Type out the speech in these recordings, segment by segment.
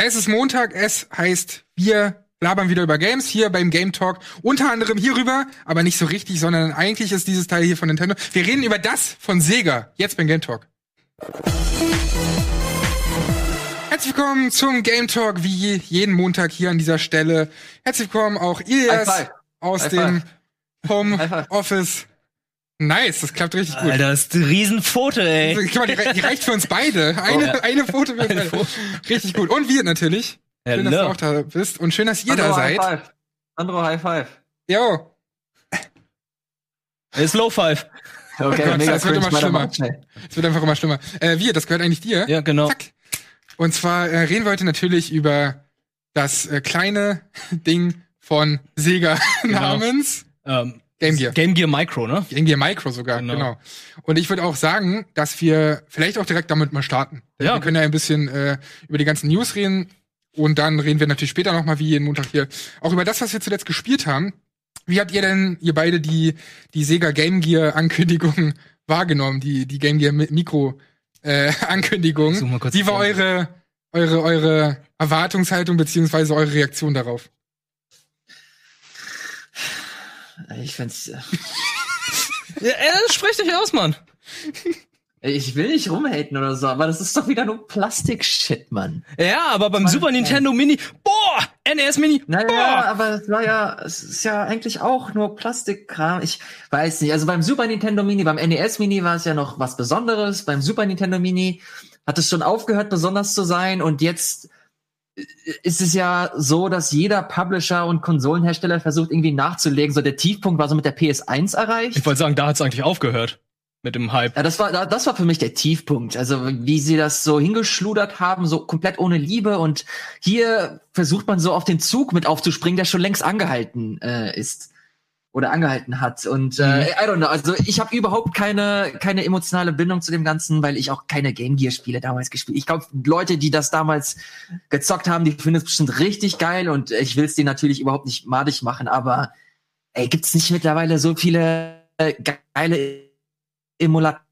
Es ist Montag, es heißt, wir labern wieder über Games hier beim Game Talk. Unter anderem hierüber, aber nicht so richtig, sondern eigentlich ist dieses Teil hier von Nintendo. Wir reden über das von Sega, jetzt beim Game Talk. Herzlich willkommen zum Game Talk, wie jeden Montag hier an dieser Stelle. Herzlich willkommen auch Ilias aus High dem. Home. Office. Nice, das klappt richtig gut. Alter, das ist ein Riesenfoto, ey. Guck mal, die, die reicht für uns beide. Eine, Ja. eine Foto für uns beide. Foto. Richtig gut. Und wir natürlich. Schön, dass du Hello. auch da bist. Und schön, dass ihr Sandro, da High seid. Five. Sandro, High Five. Jo. Ist Low Five. Okay, Gott, mega das wird immer schlimmer. Es wird einfach immer schlimmer. Äh, wir, das gehört eigentlich dir. Ja, genau. Zack. Und zwar äh, reden wir heute natürlich über das äh, kleine Ding von Sega Genau. namens Ähm, Game Gear. Game Gear Micro, ne? Game Gear Micro sogar, genau. Genau. Und ich würde auch sagen, dass wir vielleicht auch direkt damit mal starten. Ja. Wir können ja ein bisschen äh, über die ganzen News reden und dann reden wir natürlich später nochmal, wie jeden Montag hier, auch über das, was wir zuletzt gespielt haben. Wie habt ihr denn, ihr beide, die, die Sega Game Gear Ankündigung wahrgenommen, die, die Game Gear Mi- Mikro äh, Ankündigung? Such mal kurz Wie war eure, eure, eure Erwartungshaltung beziehungsweise eure Reaktion darauf? Ich find's, Ja, äh, sprich dich aus, Mann. ich will nicht rumhaten oder so, aber das ist doch wieder nur Plastik-Shit, Mann. Ja, aber beim Mann, Super ey. Nintendo Mini, boah, NES Mini, Naja, boah. aber es war ja, es ist ja eigentlich auch nur Plastikkram. Ich weiß nicht. Also beim Super Nintendo Mini, beim NES Mini war es ja noch was Besonderes. Beim Super Nintendo Mini hat es schon aufgehört, besonders zu sein. Und jetzt äh, ist es ja so, dass jeder Publisher und Konsolenhersteller versucht, irgendwie nachzulegen. So der Tiefpunkt war so mit der PS1 erreicht. Ich wollte sagen, da hat's eigentlich aufgehört. Mit dem Hype. Ja, das war, da- das war für mich der Tiefpunkt. Also, wie sie das so hingeschludert haben, so komplett ohne Liebe. Und hier versucht man so auf den Zug mit aufzuspringen, der schon längst angehalten äh, ist. Oder angehalten hat. Und äh, I don't know. Also, ich habe überhaupt keine, keine emotionale Bindung zu dem Ganzen, weil ich auch keine Game Gear Spiele damals gespielt. Ich glaube, Leute, die das damals gezockt haben, die finden es bestimmt richtig geil. Und ich will es denen natürlich überhaupt nicht madig machen. Aber, ey, gibt's nicht mittlerweile so viele äh, geile Emulatoren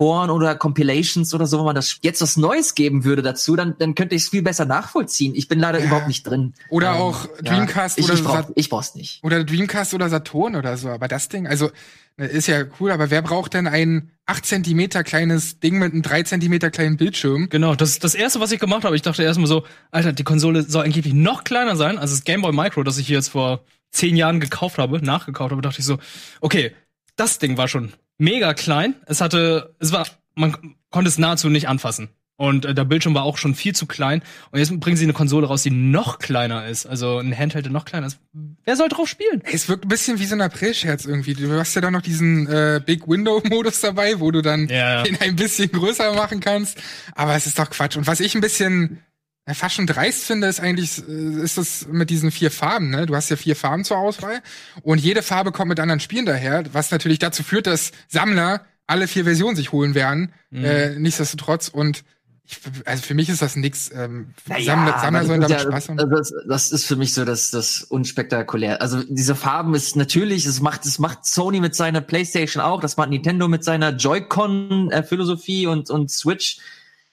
oder Compilations oder so, wenn man das jetzt was Neues geben würde dazu, dann, dann könnte ich es viel besser nachvollziehen. Ich bin leider Ja. überhaupt nicht drin. Oder Ähm, auch ja. Dreamcast ich, oder ich, brauch, ich brauch's nicht. Oder Dreamcast oder Saturn oder so. Aber das Ding, also ne, ist ja cool, aber wer braucht denn ein 8 Zentimeter kleines Ding mit einem 3 Zentimeter kleinen Bildschirm? Genau, das ist das erste, was ich gemacht habe. Ich dachte erstmal so, Alter, die Konsole soll angeblich noch kleiner sein. Also das Game Boy Micro, das ich hier jetzt vor zehn Jahren gekauft habe, nachgekauft habe, dachte ich so, okay, das Ding war schon mega klein. Es hatte, es war, man konnte es nahezu nicht anfassen. Und äh, der Bildschirm war auch schon viel zu klein. Und jetzt bringen sie eine Konsole raus, die noch kleiner ist. Also ein Handheld, der noch kleiner ist. Wer soll drauf spielen? Es wirkt ein bisschen wie so ein April-Scherz irgendwie. Du hast ja dann noch diesen äh, Big Window-Modus dabei, wo du dann Ja. den ein bisschen größer machen kannst. Aber es ist doch Quatsch. Und was ich ein bisschen ja, fast schon dreist finde, ist eigentlich, äh, ist das mit diesen vier Farben, ne? Du hast ja vier Farben zur Auswahl und jede Farbe kommt mit anderen Spielen daher, was natürlich dazu führt, dass Sammler alle vier Versionen sich holen werden. Mhm. Äh, nichtsdestotrotz und ich, also für mich ist das nix. Ähm, Naja, Sammler, Sammler sollen damit ja- Spaß haben. Das, das ist für mich so das, das unspektakulär. Also diese Farben ist natürlich, es macht, es macht Sony mit seiner PlayStation auch, das macht Nintendo mit seiner Joy-Con-Philosophie und, und Switch.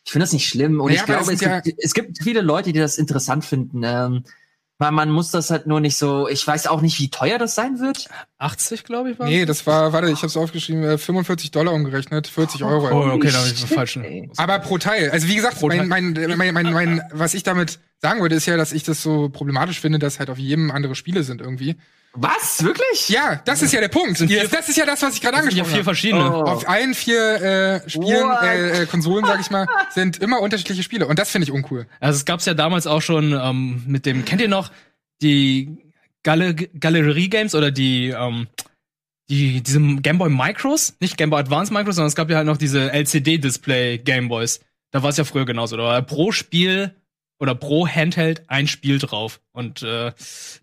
Ich finde das nicht schlimm. Und Naja, ich glaube, es ja- gibt, es gibt viele Leute, die das interessant finden. Ähm, man, man muss das halt nur nicht so, ich weiß auch nicht, wie teuer das sein wird. 80, glaube ich, war Nee, das war, warte, ich hab's aufgeschrieben, äh, 45 Dollar umgerechnet, 40 Euro. Oh, okay, da habe ich falschen. Aber pro Teil. Also wie gesagt, mein, mein, mein, mein, mein, was ich damit sagen würde, ist ja, dass ich das so problematisch finde, dass halt auf jedem andere Spiele sind irgendwie. Was? Wirklich? Ja, das ist ja der Punkt. Vier- das ist ja das, was ich gerade angesprochen vier habe. verschiedene. Oh. Auf allen vier äh, Spielen, äh, äh, Konsolen, sag ich mal, sind immer unterschiedliche Spiele. Und das finde ich uncool. Also es gab's ja damals auch schon ähm, mit dem, kennt ihr noch die Galerie Games oder die ähm, die diese Game Micros, nicht Game Boy Advance Micros, sondern es gab ja halt noch diese LCD Display Game Boys. Da war es ja früher genauso. Da war pro Spiel oder pro Handheld ein Spiel drauf. Und äh,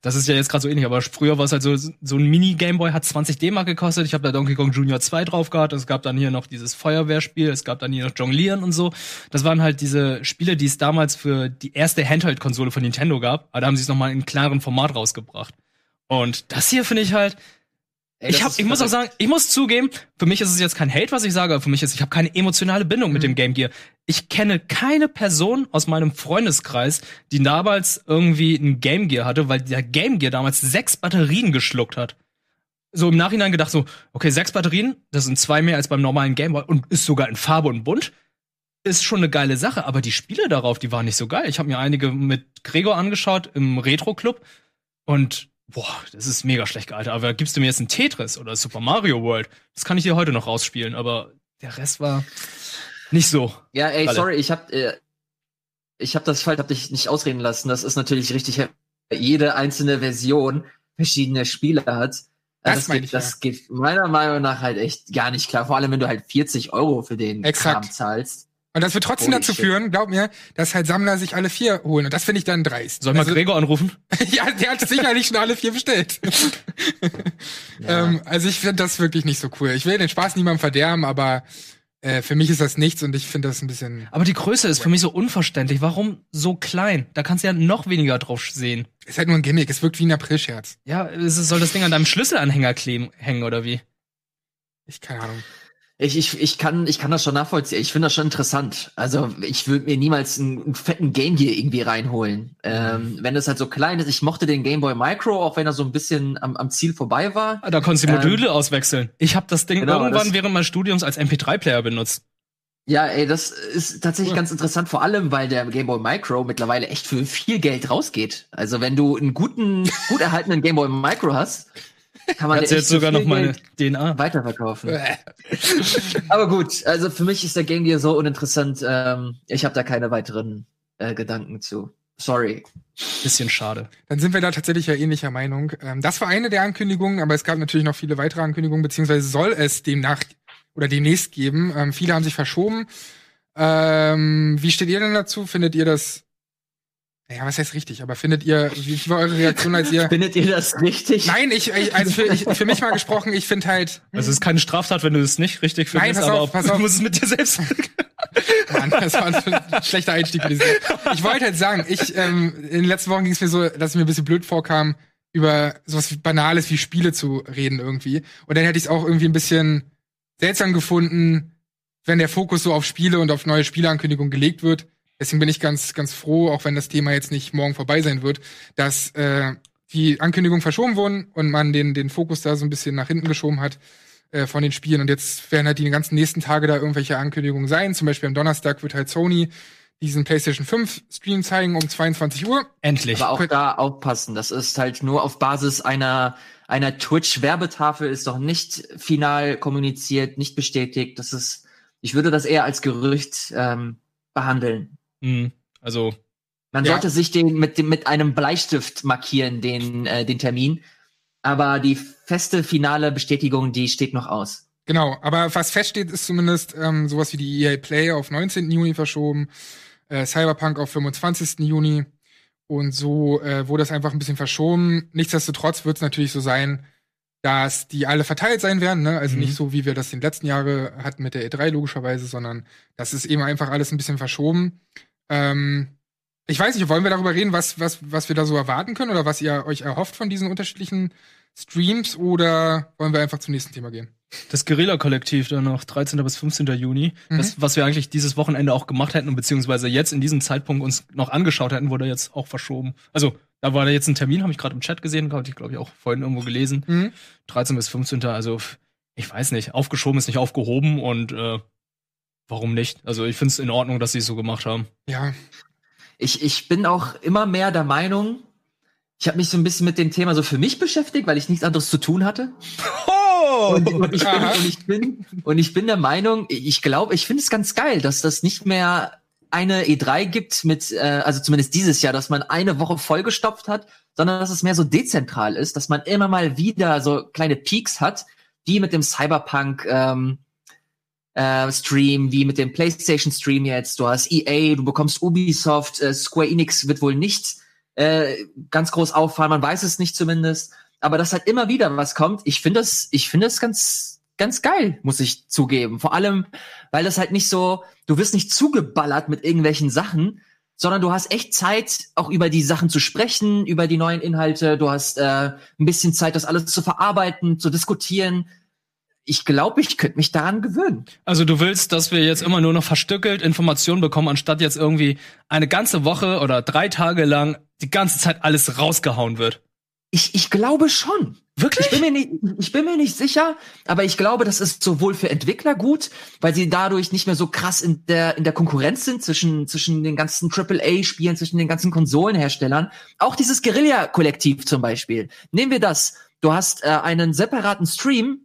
das ist ja jetzt gerade so ähnlich, aber früher war es halt so, so ein Mini-Game Boy hat 20 D-Mark gekostet. Ich habe da Donkey Kong Junior 2 drauf gehabt. Es gab dann hier noch dieses Feuerwehrspiel, es gab dann hier noch Jonglieren und so. Das waren halt diese Spiele, die es damals für die erste Handheld-Konsole von Nintendo gab. Aber da haben sie es nochmal in kleineren Format rausgebracht. Und das hier finde ich halt, Ey, ich, hab, ich muss auch sagen, ich muss zugeben, für mich ist es jetzt kein Hate, was ich sage, aber für mich ist, ich habe keine emotionale Bindung mit dem Game Gear. Ich kenne keine Person aus meinem Freundeskreis, die damals irgendwie ein Game Gear hatte, weil der Game Gear damals sechs Batterien geschluckt hat. So im Nachhinein gedacht so, okay, sechs Batterien, das sind zwei mehr als beim normalen Game Boy und ist sogar in Farbe und bunt. Ist schon eine geile Sache, aber die Spiele darauf, die waren nicht so geil. Ich habe mir einige mit Gregor angeschaut im Retro Club und boah, das ist mega schlecht gealtert. Aber gibst du mir jetzt ein Tetris oder Super Mario World, das kann ich dir heute noch rausspielen, aber der Rest war nicht so. Ja, ey, Alle. sorry, ich hab, äh, ich hab das falsch, hab dich nicht ausreden lassen. Das ist natürlich richtig. Jede einzelne Version verschiedene Spiele hat. Äh, Das Das, geht, ich, ja. das geht meiner Meinung nach halt echt gar nicht klar. Vor allem, wenn du halt 40 Euro für den Exakt. Kram zahlst. Und das wird trotzdem Holy dazu shit. führen, glaub mir, dass halt Sammler sich alle vier holen. Und das finde ich dann dreist. Soll ich mal Also- Gregor anrufen? ja, der hat sicherlich schon alle vier bestellt. Ja. ähm, also ich finde das wirklich nicht so cool. Ich will den Spaß niemandem verderben, aber äh, für mich ist das nichts und ich finde das ein bisschen. Aber die Größe ist für mich so unverständlich. Warum so klein? Da kannst du ja noch weniger drauf sehen. Ist halt nur ein Gimmick. Es wirkt wie ein Aprilscherz. Ja, soll das Ding an deinem Schlüsselanhänger kleben, hängen oder wie? Ich keine Ahnung. Ich, ich, ich, kann, ich kann das schon nachvollziehen. Ich finde das schon interessant. Also ich würde mir niemals einen, einen fetten Game Gear irgendwie reinholen. Ähm, wenn das halt so klein ist. Ich mochte den Game Boy Micro, auch wenn er so ein bisschen am, am Ziel vorbei war. Ah, Da konntest du die Ähm, Module auswechseln. Ich habe das Ding genau, irgendwann das- während meines Studiums als MP3-Player benutzt. Ja, ey, das ist tatsächlich Cool. ganz interessant, vor allem, weil der Game Boy Micro mittlerweile echt für viel Geld rausgeht. Also wenn du einen guten, gut erhaltenen Game Boy Micro hast, kann man jetzt sogar noch meine Geld DNA. weiterverkaufen. Aber gut, also für mich ist der Game Gear so uninteressant. Ähm, ich habe da keine weiteren äh, Gedanken zu. Sorry. Bisschen schade. Dann sind wir da tatsächlich ja ähnlicher Meinung. Ähm, das war eine der Ankündigungen, aber es gab natürlich noch viele weitere Ankündigungen, beziehungsweise soll es demnach oder demnächst geben. Ähm, viele haben sich verschoben. Ähm, wie steht ihr denn dazu? Findet ihr das? Ja, was heißt richtig? Aber findet ihr, wie war eure Reaktion, als ihr? Findet ihr das richtig? Nein, ich, ich also für, ich, für mich mal gesprochen, ich finde halt, Also es ist keine Straftat, wenn du es nicht richtig Nein, findest, pass aber auf, pass auf. du musst es mit dir selbst. Mann, das war ein schlechter Einstieg. diese- Ich wollte halt sagen, ich, ähm, in den letzten Wochen ging es mir so, dass es mir ein bisschen blöd vorkam, über sowas wie Banales wie Spiele zu reden irgendwie. Und dann hätte ich es auch irgendwie ein bisschen seltsam gefunden, wenn der Fokus so auf Spiele und auf neue Spieleankündigungen gelegt wird. Deswegen bin ich ganz, ganz froh, auch wenn das Thema jetzt nicht morgen vorbei sein wird, dass äh, die Ankündigungen verschoben wurden und man den, den Fokus da so ein bisschen nach hinten geschoben hat äh, von den Spielen. Und jetzt werden halt die ganzen nächsten Tage da irgendwelche Ankündigungen sein. Zum Beispiel am Donnerstag wird halt Sony diesen PlayStation 5 Stream zeigen um 22 Uhr. Endlich. Aber auch da aufpassen. Das ist halt nur auf Basis einer, einer Twitch-Werbetafel, ist doch nicht final kommuniziert, nicht bestätigt. Das ist, ich würde das eher als Gerücht ähm, behandeln. Mhm. Also, Man Ja. sollte sich den mit, dem, mit einem Bleistift markieren, den, äh, den Termin. Aber die feste finale Bestätigung, die steht noch aus. Genau, aber was feststeht, ist zumindest ähm, sowas wie die EA Play auf 19. Juni verschoben, äh, Cyberpunk auf 25. Juni. Und so äh, wurde es einfach ein bisschen verschoben. Nichtsdestotrotz wird es natürlich so sein, dass die alle verteilt sein werden. Ne? Also Mhm. nicht so, wie wir das in den letzten Jahren hatten mit der E3 logischerweise, sondern das ist eben einfach alles ein bisschen verschoben. Ähm, ich weiß nicht, wollen wir darüber reden, was, was, was wir da so erwarten können oder was ihr euch erhofft von diesen unterschiedlichen Streams oder wollen wir einfach zum nächsten Thema gehen? das Guerilla-Kollektiv dann noch 13. bis 15. Juni. Mhm. Das, was wir eigentlich dieses Wochenende auch gemacht hätten und beziehungsweise jetzt in diesem Zeitpunkt uns noch angeschaut hätten, wurde jetzt auch verschoben. Also, da war da jetzt ein Termin, habe ich gerade im Chat gesehen, habe ich, glaube ich, auch vorhin irgendwo gelesen. Mhm. 13 bis 15. Also, ich weiß nicht. Aufgeschoben ist nicht aufgehoben und äh, warum nicht? Also, ich finde es in Ordnung, dass sie es so gemacht haben. Ja, Ich, ich bin auch immer mehr der Meinung, ich habe mich so ein bisschen mit dem Thema so für mich beschäftigt, weil ich nichts anderes zu tun hatte. Oh! Und, und, ich, bin, und, ich, bin, und ich bin der Meinung, ich glaube, ich finde es ganz geil, dass das nicht mehr eine E3 gibt mit, äh, also zumindest dieses Jahr, dass man eine Woche vollgestopft hat, sondern dass es mehr so dezentral ist, dass man immer mal wieder so kleine Peaks hat, wie mit dem Cyberpunk ähm, äh, Stream, wie mit dem PlayStation Stream jetzt. Du hast EA, du bekommst Ubisoft, äh, Square Enix wird wohl nicht äh, ganz groß auffallen, man weiß es nicht zumindest aber dass halt immer wieder was kommt, ich finde das, ich finde das ganz, ganz geil, muss ich zugeben. Vor allem, weil das halt nicht so, du wirst nicht zugeballert mit irgendwelchen Sachen, sondern du hast echt Zeit, auch über die Sachen zu sprechen, über die neuen Inhalte. Du hast äh, ein bisschen Zeit, das alles zu verarbeiten, zu diskutieren. Ich glaube, ich könnte mich daran gewöhnen. Also du willst, dass wir jetzt immer nur noch verstückelt Informationen bekommen, anstatt jetzt irgendwie eine ganze Woche oder drei Tage lang die ganze Zeit alles rausgehauen wird. Ich, ich glaube schon. Wirklich? Ich bin, mir nicht, ich bin mir nicht sicher, aber ich glaube, das ist sowohl für Entwickler gut, weil sie dadurch nicht mehr so krass in der, in der Konkurrenz sind zwischen, zwischen den ganzen AAA-Spielen, zwischen den ganzen Konsolenherstellern. Auch dieses Guerilla-Kollektiv zum Beispiel. Nehmen wir das. Du hast äh, einen separaten Stream,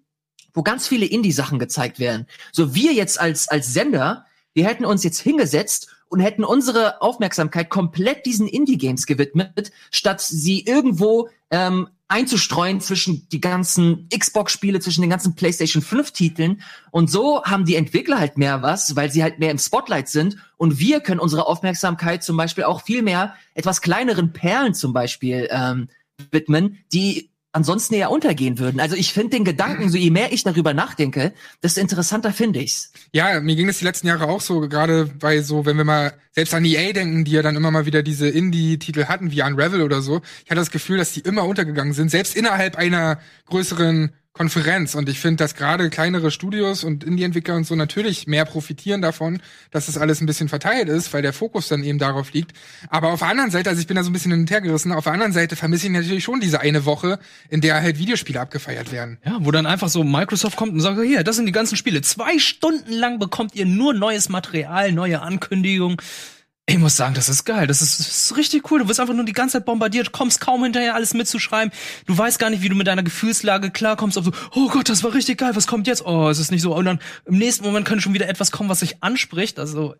wo ganz viele Indie-Sachen gezeigt werden. So wir jetzt als, als Sender, wir hätten uns jetzt hingesetzt und hätten unsere Aufmerksamkeit komplett diesen Indie-Games gewidmet, statt sie irgendwo ähm, einzustreuen zwischen die ganzen Xbox-Spiele, zwischen den ganzen PlayStation 5-Titeln. Und so haben die Entwickler halt mehr was, weil sie halt mehr im Spotlight sind. Und wir können unsere Aufmerksamkeit zum Beispiel auch viel mehr etwas kleineren Perlen zum Beispiel ähm, widmen, die ansonsten eher untergehen würden. Also ich finde den Gedanken, so je mehr ich darüber nachdenke, desto interessanter finde ich's. Ja, mir ging es die letzten Jahre auch so, gerade bei so, wenn wir mal selbst an EA denken, die ja dann immer mal wieder diese Indie-Titel hatten, wie Unravel oder so. Ich hatte das Gefühl, dass die immer untergegangen sind, selbst innerhalb einer größeren Konferenz. Und ich finde, dass gerade kleinere Studios und Indie-Entwickler und so natürlich mehr profitieren davon, dass das alles ein bisschen verteilt ist, weil der Fokus dann eben darauf liegt. Aber auf der anderen Seite, also ich bin da so ein bisschen hin und her gerissen, auf der anderen Seite vermisse ich natürlich schon diese eine Woche, in der halt Videospiele abgefeiert werden. Ja, wo dann einfach so Microsoft kommt und sagt, hier, das sind die ganzen Spiele. Zwei Stunden lang bekommt ihr nur neues Material, neue Ankündigungen. Ich muss sagen, das ist geil. Das ist, das ist richtig cool. Du wirst einfach nur die ganze Zeit bombardiert, kommst kaum hinterher, alles mitzuschreiben. Du weißt gar nicht, wie du mit deiner Gefühlslage klarkommst. Ob so, oh Gott, das war richtig geil. Was kommt jetzt? Oh, es ist nicht so. Und dann im nächsten Moment könnte schon wieder etwas kommen, was sich anspricht. Also,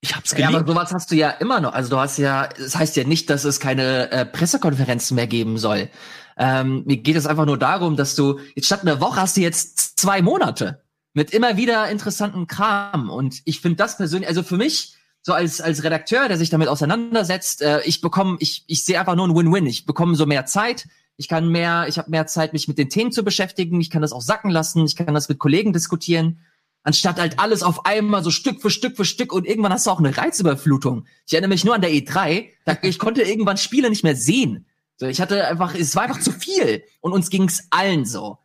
ich hab's geliebt. Ja, aber sowas hast du ja immer noch. Also du hast ja, das heißt ja nicht, dass es keine äh, Pressekonferenzen mehr geben soll. Ähm, mir geht es einfach nur darum, dass du jetzt statt einer Woche hast du jetzt zwei Monate mit immer wieder interessanten Kram. Und ich finde das persönlich, also für mich so als, als Redakteur, der sich damit auseinandersetzt, äh, ich bekomme, ich, ich sehe einfach nur ein Win-Win. Ich bekomme so mehr Zeit, ich kann mehr, ich habe mehr Zeit, mich mit den Themen zu beschäftigen, ich kann das auch sacken lassen, ich kann das mit Kollegen diskutieren, anstatt halt alles auf einmal so Stück für Stück für Stück und irgendwann hast du auch eine Reizüberflutung. Ich erinnere mich nur an der E3, da, ich konnte irgendwann Spiele nicht mehr sehen. So, ich hatte einfach, es war einfach zu viel und uns ging's allen so.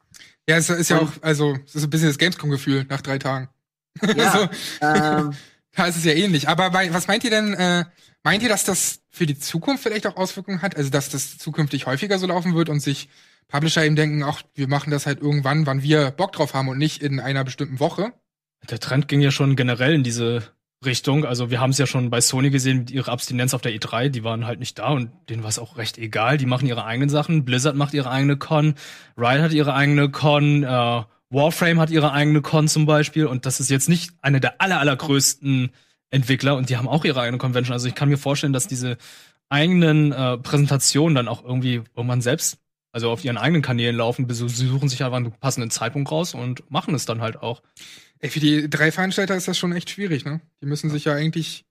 Ja, es ist ja auch, also, es ist ein bisschen das Gamescom-Gefühl nach drei Tagen. Ja, so. ähm, Es ist ja ähnlich. Aber was meint ihr denn, äh, meint ihr, dass das für die Zukunft vielleicht auch Auswirkungen hat? Also, dass das zukünftig häufiger so laufen wird und sich Publisher eben denken, ach, wir machen das halt irgendwann, wann wir Bock drauf haben und nicht in einer bestimmten Woche? Der Trend ging ja schon generell in diese Richtung. Also wir haben es ja schon bei Sony gesehen mit ihrer Abstinenz auf der E3. Die waren halt nicht da und denen war es auch recht egal. Die machen ihre eigenen Sachen. Blizzard macht ihre eigene Con. Riot hat ihre eigene Con. Äh, Warframe hat ihre eigene Con zum Beispiel. Und das ist jetzt nicht eine der aller, allergrößten Entwickler. Und die haben auch ihre eigene Convention. Also ich kann mir vorstellen, dass diese eigenen äh, Präsentationen dann auch irgendwie irgendwann selbst also auf ihren eigenen Kanälen laufen, sie suchen sich einfach einen passenden Zeitpunkt raus und machen es dann halt auch. Ey, für die drei Veranstalter ist das schon echt schwierig, ne? Die müssen sich ja eigentlich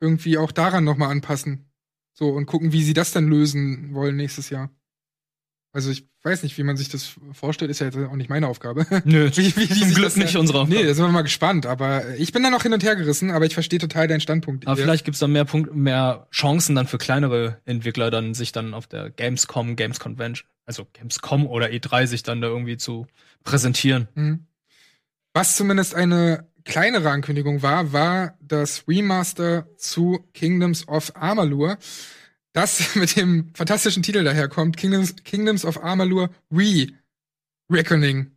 irgendwie auch daran nochmal anpassen. So, und gucken, wie sie das dann lösen wollen nächstes Jahr. Also ich weiß nicht, wie man sich das vorstellt, ist ja jetzt auch nicht meine Aufgabe. Nö, wie, wie, zum Glück nicht da- unsere Aufgabe. Nee, da sind wir mal gespannt. Aber ich bin da noch hin und her gerissen, aber ich verstehe total deinen Standpunkt. Aber Ja. vielleicht gibt's dann mehr Punkt, mehr Chancen dann für kleinere Entwickler dann sich dann auf der Gamescom, Games Convention, also Gamescom oder E3 sich dann da irgendwie zu präsentieren. Mhm. Was zumindest eine kleinere Ankündigung war, war das Remaster zu Kingdoms of Amalur, das mit dem fantastischen Titel daherkommt, Kingdoms, Kingdoms of Amalur Re-Reckoning.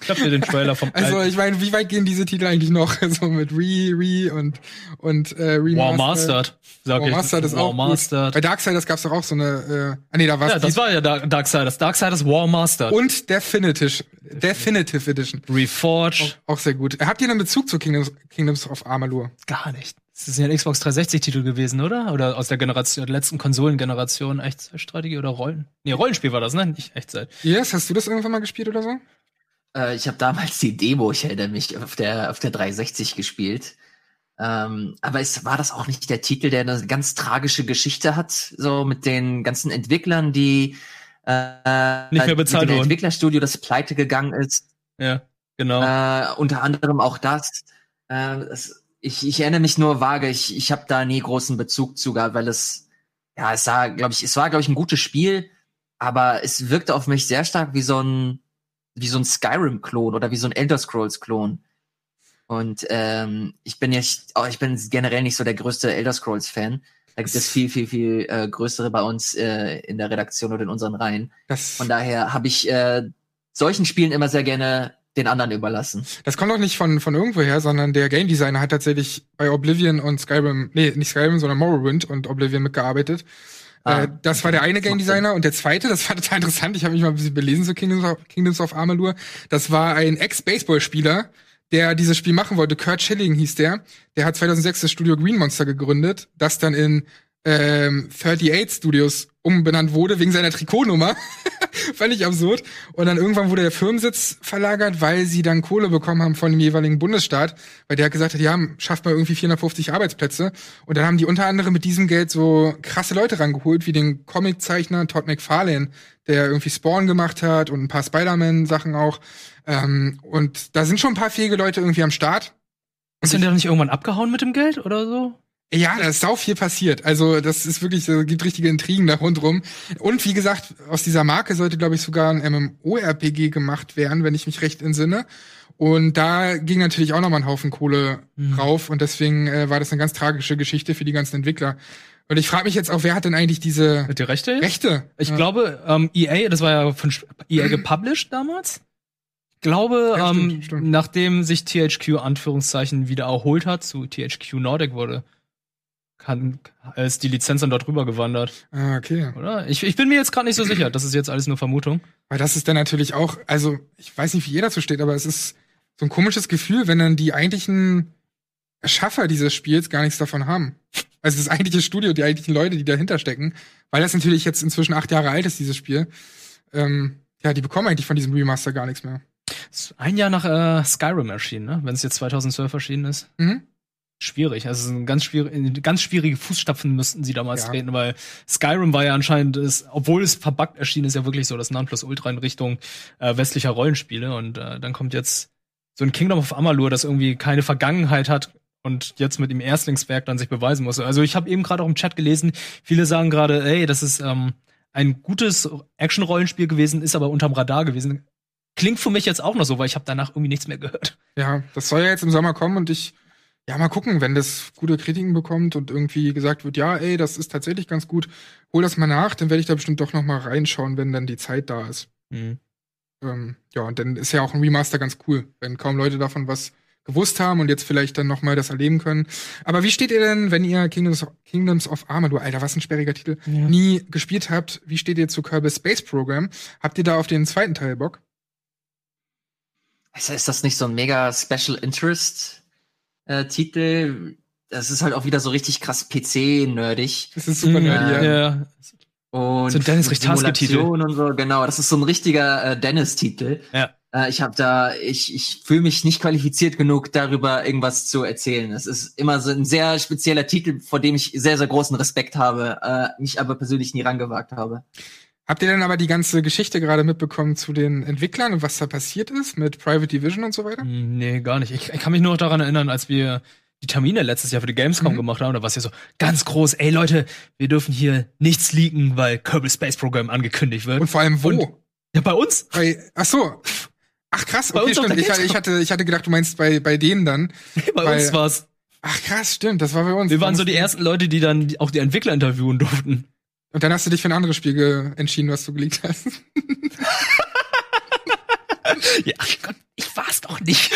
Ich hab dir den Trailer vom Also ich meine, wie weit gehen diese Titel eigentlich noch? So mit Re, Re und, und äh, Remaster. War Mastered, sag War ich. Mastered ist War auch gut. Mastered. Bei Darksiders gab's doch auch so eine, äh, ah nee, da war's Ja, das war ja Dark Darksiders. Darksiders War Mastered. und Definitive, Definitive Edition. Reforged. Auch sehr gut. Habt ihr einen Bezug zu Kingdoms, Kingdoms of Amalur? Gar nicht. Das ist ja ein Xbox 360-Titel gewesen, oder? Oder aus der Generation, der letzten Konsolengeneration Echtzeitstrategie oder Rollen? Nee, Rollenspiel war das, ne? Nicht Echtzeit. Yes, hast du das irgendwann mal gespielt oder so? Äh, ich habe damals die Demo, ich erinnere mich, auf der, auf der 360 gespielt. Ähm, aber es war das auch nicht der Titel, der eine ganz tragische Geschichte hat, so mit den ganzen Entwicklern, die äh, Nicht mehr bezahlt wurden. Entwicklerstudio, das pleite gegangen ist. Ja, genau. Äh, unter anderem auch das. Äh, das ich, ich erinnere mich nur vage, ich, ich habe da nie großen Bezug zu gehabt, weil es, ja, es sah, glaube ich, es war, glaube ich, ein gutes Spiel, aber es wirkte auf mich sehr stark wie so ein, wie so ein Skyrim-Klon oder wie so ein Elder Scrolls-Klon. Und ähm, ich bin jetzt, oh, ich bin generell nicht so der größte Elder Scrolls-Fan. Da gibt es viel, viel, viel äh, größere bei uns äh, in der Redaktion oder in unseren Reihen. Von daher habe ich äh, solchen Spielen immer sehr gerne den anderen überlassen. das kommt auch nicht von, von irgendwoher, sondern der Game Designer hat tatsächlich bei Oblivion und Skyrim, nee, nicht Skyrim, sondern Morrowind und Oblivion mitgearbeitet. Ah, äh, das war der eine Game Designer und der zweite, das war total interessant, ich habe mich mal ein bisschen belesen zu Kingdoms of, Kingdoms of Amalur. Das war ein Ex-Baseball-Spieler, der dieses Spiel machen wollte. Kurt Schilling hieß der. Der hat 2006 das Studio Green Monster gegründet, das dann in ähm, 38 Studios umbenannt wurde wegen seiner Trikotnummer. Ich absurd. Und dann irgendwann wurde der Firmensitz verlagert, weil sie dann Kohle bekommen haben von dem jeweiligen Bundesstaat, weil der gesagt hat, ja, schafft mal irgendwie 450 Arbeitsplätze. Und dann haben die unter anderem mit diesem Geld so krasse Leute rangeholt, wie den Comiczeichner Todd McFarlane, der irgendwie Spawn gemacht hat und ein paar Spider-Man-Sachen auch. Ähm, und da sind schon ein paar fähige Leute irgendwie am Start. Ist denn der nicht irgendwann abgehauen mit dem Geld oder so? Ja, da ist sau viel passiert. Also das ist wirklich, äh, gibt richtige Intrigen da rundrum. Und wie gesagt, aus dieser Marke sollte, glaube ich, sogar ein MMORPG gemacht werden, wenn ich mich recht entsinne. Und da ging natürlich auch noch mal ein Haufen Kohle Mhm. drauf. Und deswegen äh, war das eine ganz tragische Geschichte für die ganzen Entwickler. Und ich frage mich jetzt auch, wer hat denn eigentlich diese der Rechte? jetzt? Rechte? Ich Ja. glaube, ähm, EA, das war ja von EA gepublished damals. Ich glaube, Ja, stimmt, ähm, stimmt. nachdem sich THQ Anführungszeichen wieder erholt hat, zu THQ Nordic wurde, kann, ist die Lizenz dann dort rüber gewandert, Ah, okay. oder? Ich, ich bin mir jetzt gerade nicht so sicher. Das ist jetzt alles nur Vermutung. Weil das ist dann natürlich auch, also ich weiß nicht, wie jeder dazu steht, aber es ist so ein komisches Gefühl, wenn dann die eigentlichen Erschaffer dieses Spiels gar nichts davon haben. Also das eigentliche Studio, die eigentlichen Leute, die dahinter stecken, weil das natürlich jetzt inzwischen acht Jahre alt ist, dieses Spiel. Ähm, ja, die bekommen eigentlich von diesem Remaster gar nichts mehr. Ein Jahr nach äh, Skyrim erschienen, ne? Wenn es jetzt 2012 erschienen ist. Mhm. Schwierig. Also ein ganz, schwierig, ganz schwierige Fußstapfen müssten sie damals Ja. treten, weil Skyrim war ja anscheinend, ist, obwohl es verbuggt erschienen ist, ja wirklich so das Nonplusultra in Richtung äh, westlicher Rollenspiele. Und äh, dann kommt jetzt so ein Kingdom of Amalur, das irgendwie keine Vergangenheit hat und jetzt mit dem Erstlingswerk dann sich beweisen muss. Also ich habe eben gerade auch im Chat gelesen, viele sagen gerade, ey, das ist ähm, ein gutes Action-Rollenspiel gewesen, ist aber unterm Radar gewesen. Klingt für mich jetzt auch noch so, weil ich habe danach irgendwie nichts mehr gehört. Ja, das soll ja jetzt im Sommer kommen und ich, ja, mal gucken, wenn das gute Kritiken bekommt und irgendwie gesagt wird, ja, ey, das ist tatsächlich ganz gut, hol das mal nach, dann werde ich da bestimmt doch noch mal reinschauen, wenn dann die Zeit da ist. Ähm, ja, und dann ist ja auch ein Remaster ganz cool, wenn kaum Leute davon was gewusst haben und jetzt vielleicht dann noch mal das erleben können. Aber wie steht ihr denn, wenn ihr Kingdoms of, Kingdoms of Amalur, Alter, was ein sperriger Titel, Ja. nie gespielt habt? Wie steht ihr zu Kirby Space Program? Habt ihr da auf den zweiten Teil Bock? Ist, ist das nicht so ein mega Special Interest äh, Titel? Das ist halt auch wieder so richtig krass PC-nerdig. Das ist super Mhm, nerdy, ja. Und So ein Dennis Richtarski-Titel. Und so, genau. Das ist so ein richtiger äh, Dennis-Titel. Ja. Äh, ich habe da, ich, ich fühle mich nicht qualifiziert genug, darüber irgendwas zu erzählen. Es ist immer so ein sehr spezieller Titel, vor dem ich sehr, sehr großen Respekt habe, äh, mich aber persönlich nie rangewagt habe. Habt ihr denn aber die ganze Geschichte gerade mitbekommen zu den Entwicklern und was da passiert ist mit Private Division und so weiter? Hm, Nee, gar nicht. Ich, ich kann mich nur noch daran erinnern, als wir die Termine letztes Jahr für die Gamescom Mhm. gemacht haben, da war es ja so ganz groß, ey Leute, wir dürfen hier nichts leaken, weil Kerbal Space Program angekündigt wird. Und vor allem wo? Und- ja, bei uns? bei, ach so. Ach krass, Bei okay, uns auf stimmt. Ich, hatte- ich hatte, ich hatte gedacht, du meinst bei, bei denen dann. Bei Weil- uns war's. Ach krass, stimmt, das war bei uns. Wir waren so die ersten Leute, die dann auch die Entwickler interviewen durften. Und dann hast du dich für ein anderes Spiel entschieden, was du geleakt hast. Ja, Gott, ich war's doch nicht.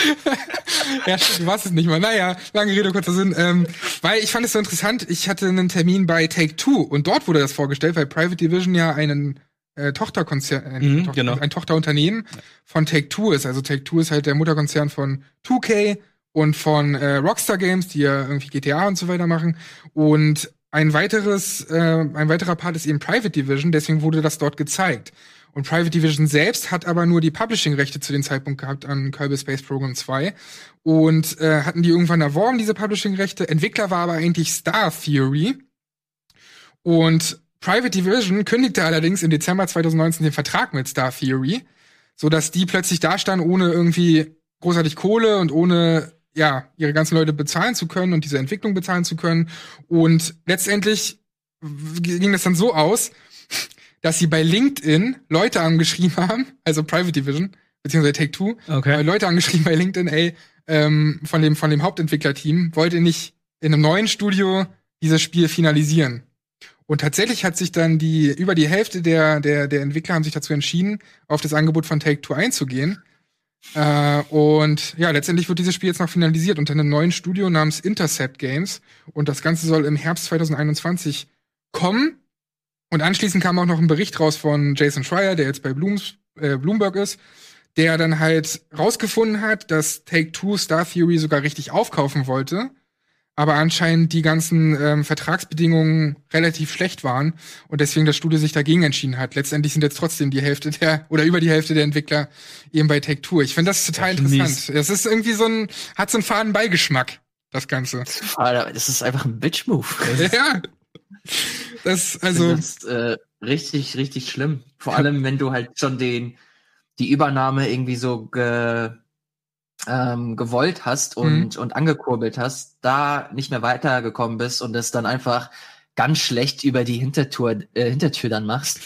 ja, du warst es nicht mal. Naja, lange Rede, kurzer Sinn. Ähm, weil ich fand es so interessant, ich hatte einen Termin bei Take Two und dort wurde das vorgestellt, weil Private Division ja einen äh, Tochterkonzern, äh, Mhm, Tochter, genau. ein Tochterunternehmen von Take Two ist. Also Take Two ist halt der Mutterkonzern von 2K und von äh, Rockstar Games, die ja irgendwie GTA und so weiter machen. Und ein weiteres, äh, ein weiterer Part ist eben Private Division, deswegen wurde das dort gezeigt. Und Private Division selbst hat aber nur die Publishing-Rechte zu dem Zeitpunkt gehabt an Kerbal Space Program 2 und äh, hatten die irgendwann erworben, diese Publishing-Rechte. Entwickler war aber eigentlich Star Theory. Und Private Division kündigte allerdings im Dezember 2019 den Vertrag mit Star Theory, so dass die plötzlich da standen ohne irgendwie großartig Kohle und ohne ja, ihre ganzen Leute bezahlen zu können und diese Entwicklung bezahlen zu können. Und letztendlich ging das dann so aus, dass sie bei LinkedIn Leute angeschrieben haben, also Private Division, beziehungsweise Take Two, Okay. äh, Leute angeschrieben bei LinkedIn, ey, ähm, von dem, von dem Hauptentwicklerteam, wollt ihr nicht in einem neuen Studio dieses Spiel finalisieren? Und tatsächlich hat sich dann die, über die Hälfte der, der, der Entwickler haben sich dazu entschieden, auf das Angebot von Take Two einzugehen. Äh, und ja, letztendlich wird dieses Spiel jetzt noch finalisiert unter einem neuen Studio namens Intercept Games. Und das Ganze soll im Herbst 2021 kommen. Und anschließend kam auch noch ein Bericht raus von Jason Schreier, der jetzt bei Blooms, äh, Bloomberg ist, der dann halt rausgefunden hat, dass Take-Two Star Theory sogar richtig aufkaufen wollte, aber anscheinend die ganzen ähm, Vertragsbedingungen relativ schlecht waren und deswegen das Studio sich dagegen entschieden hat. Letztendlich sind jetzt trotzdem die Hälfte der oder über die Hälfte der Entwickler eben bei Take-Two. Ich finde das total schon interessant. Es ist irgendwie so ein hat so einen faden Beigeschmack, das Ganze. Alter, das ist einfach ein Bitch-Move. ja. Das Also das ist äh, richtig, richtig schlimm. Vor allem, wenn du halt schon den die Übernahme irgendwie so ge, ähm, gewollt hast und und angekurbelt hast, da nicht mehr weitergekommen bist und es dann einfach ganz schlecht über die Hintertür äh, Hintertür dann machst,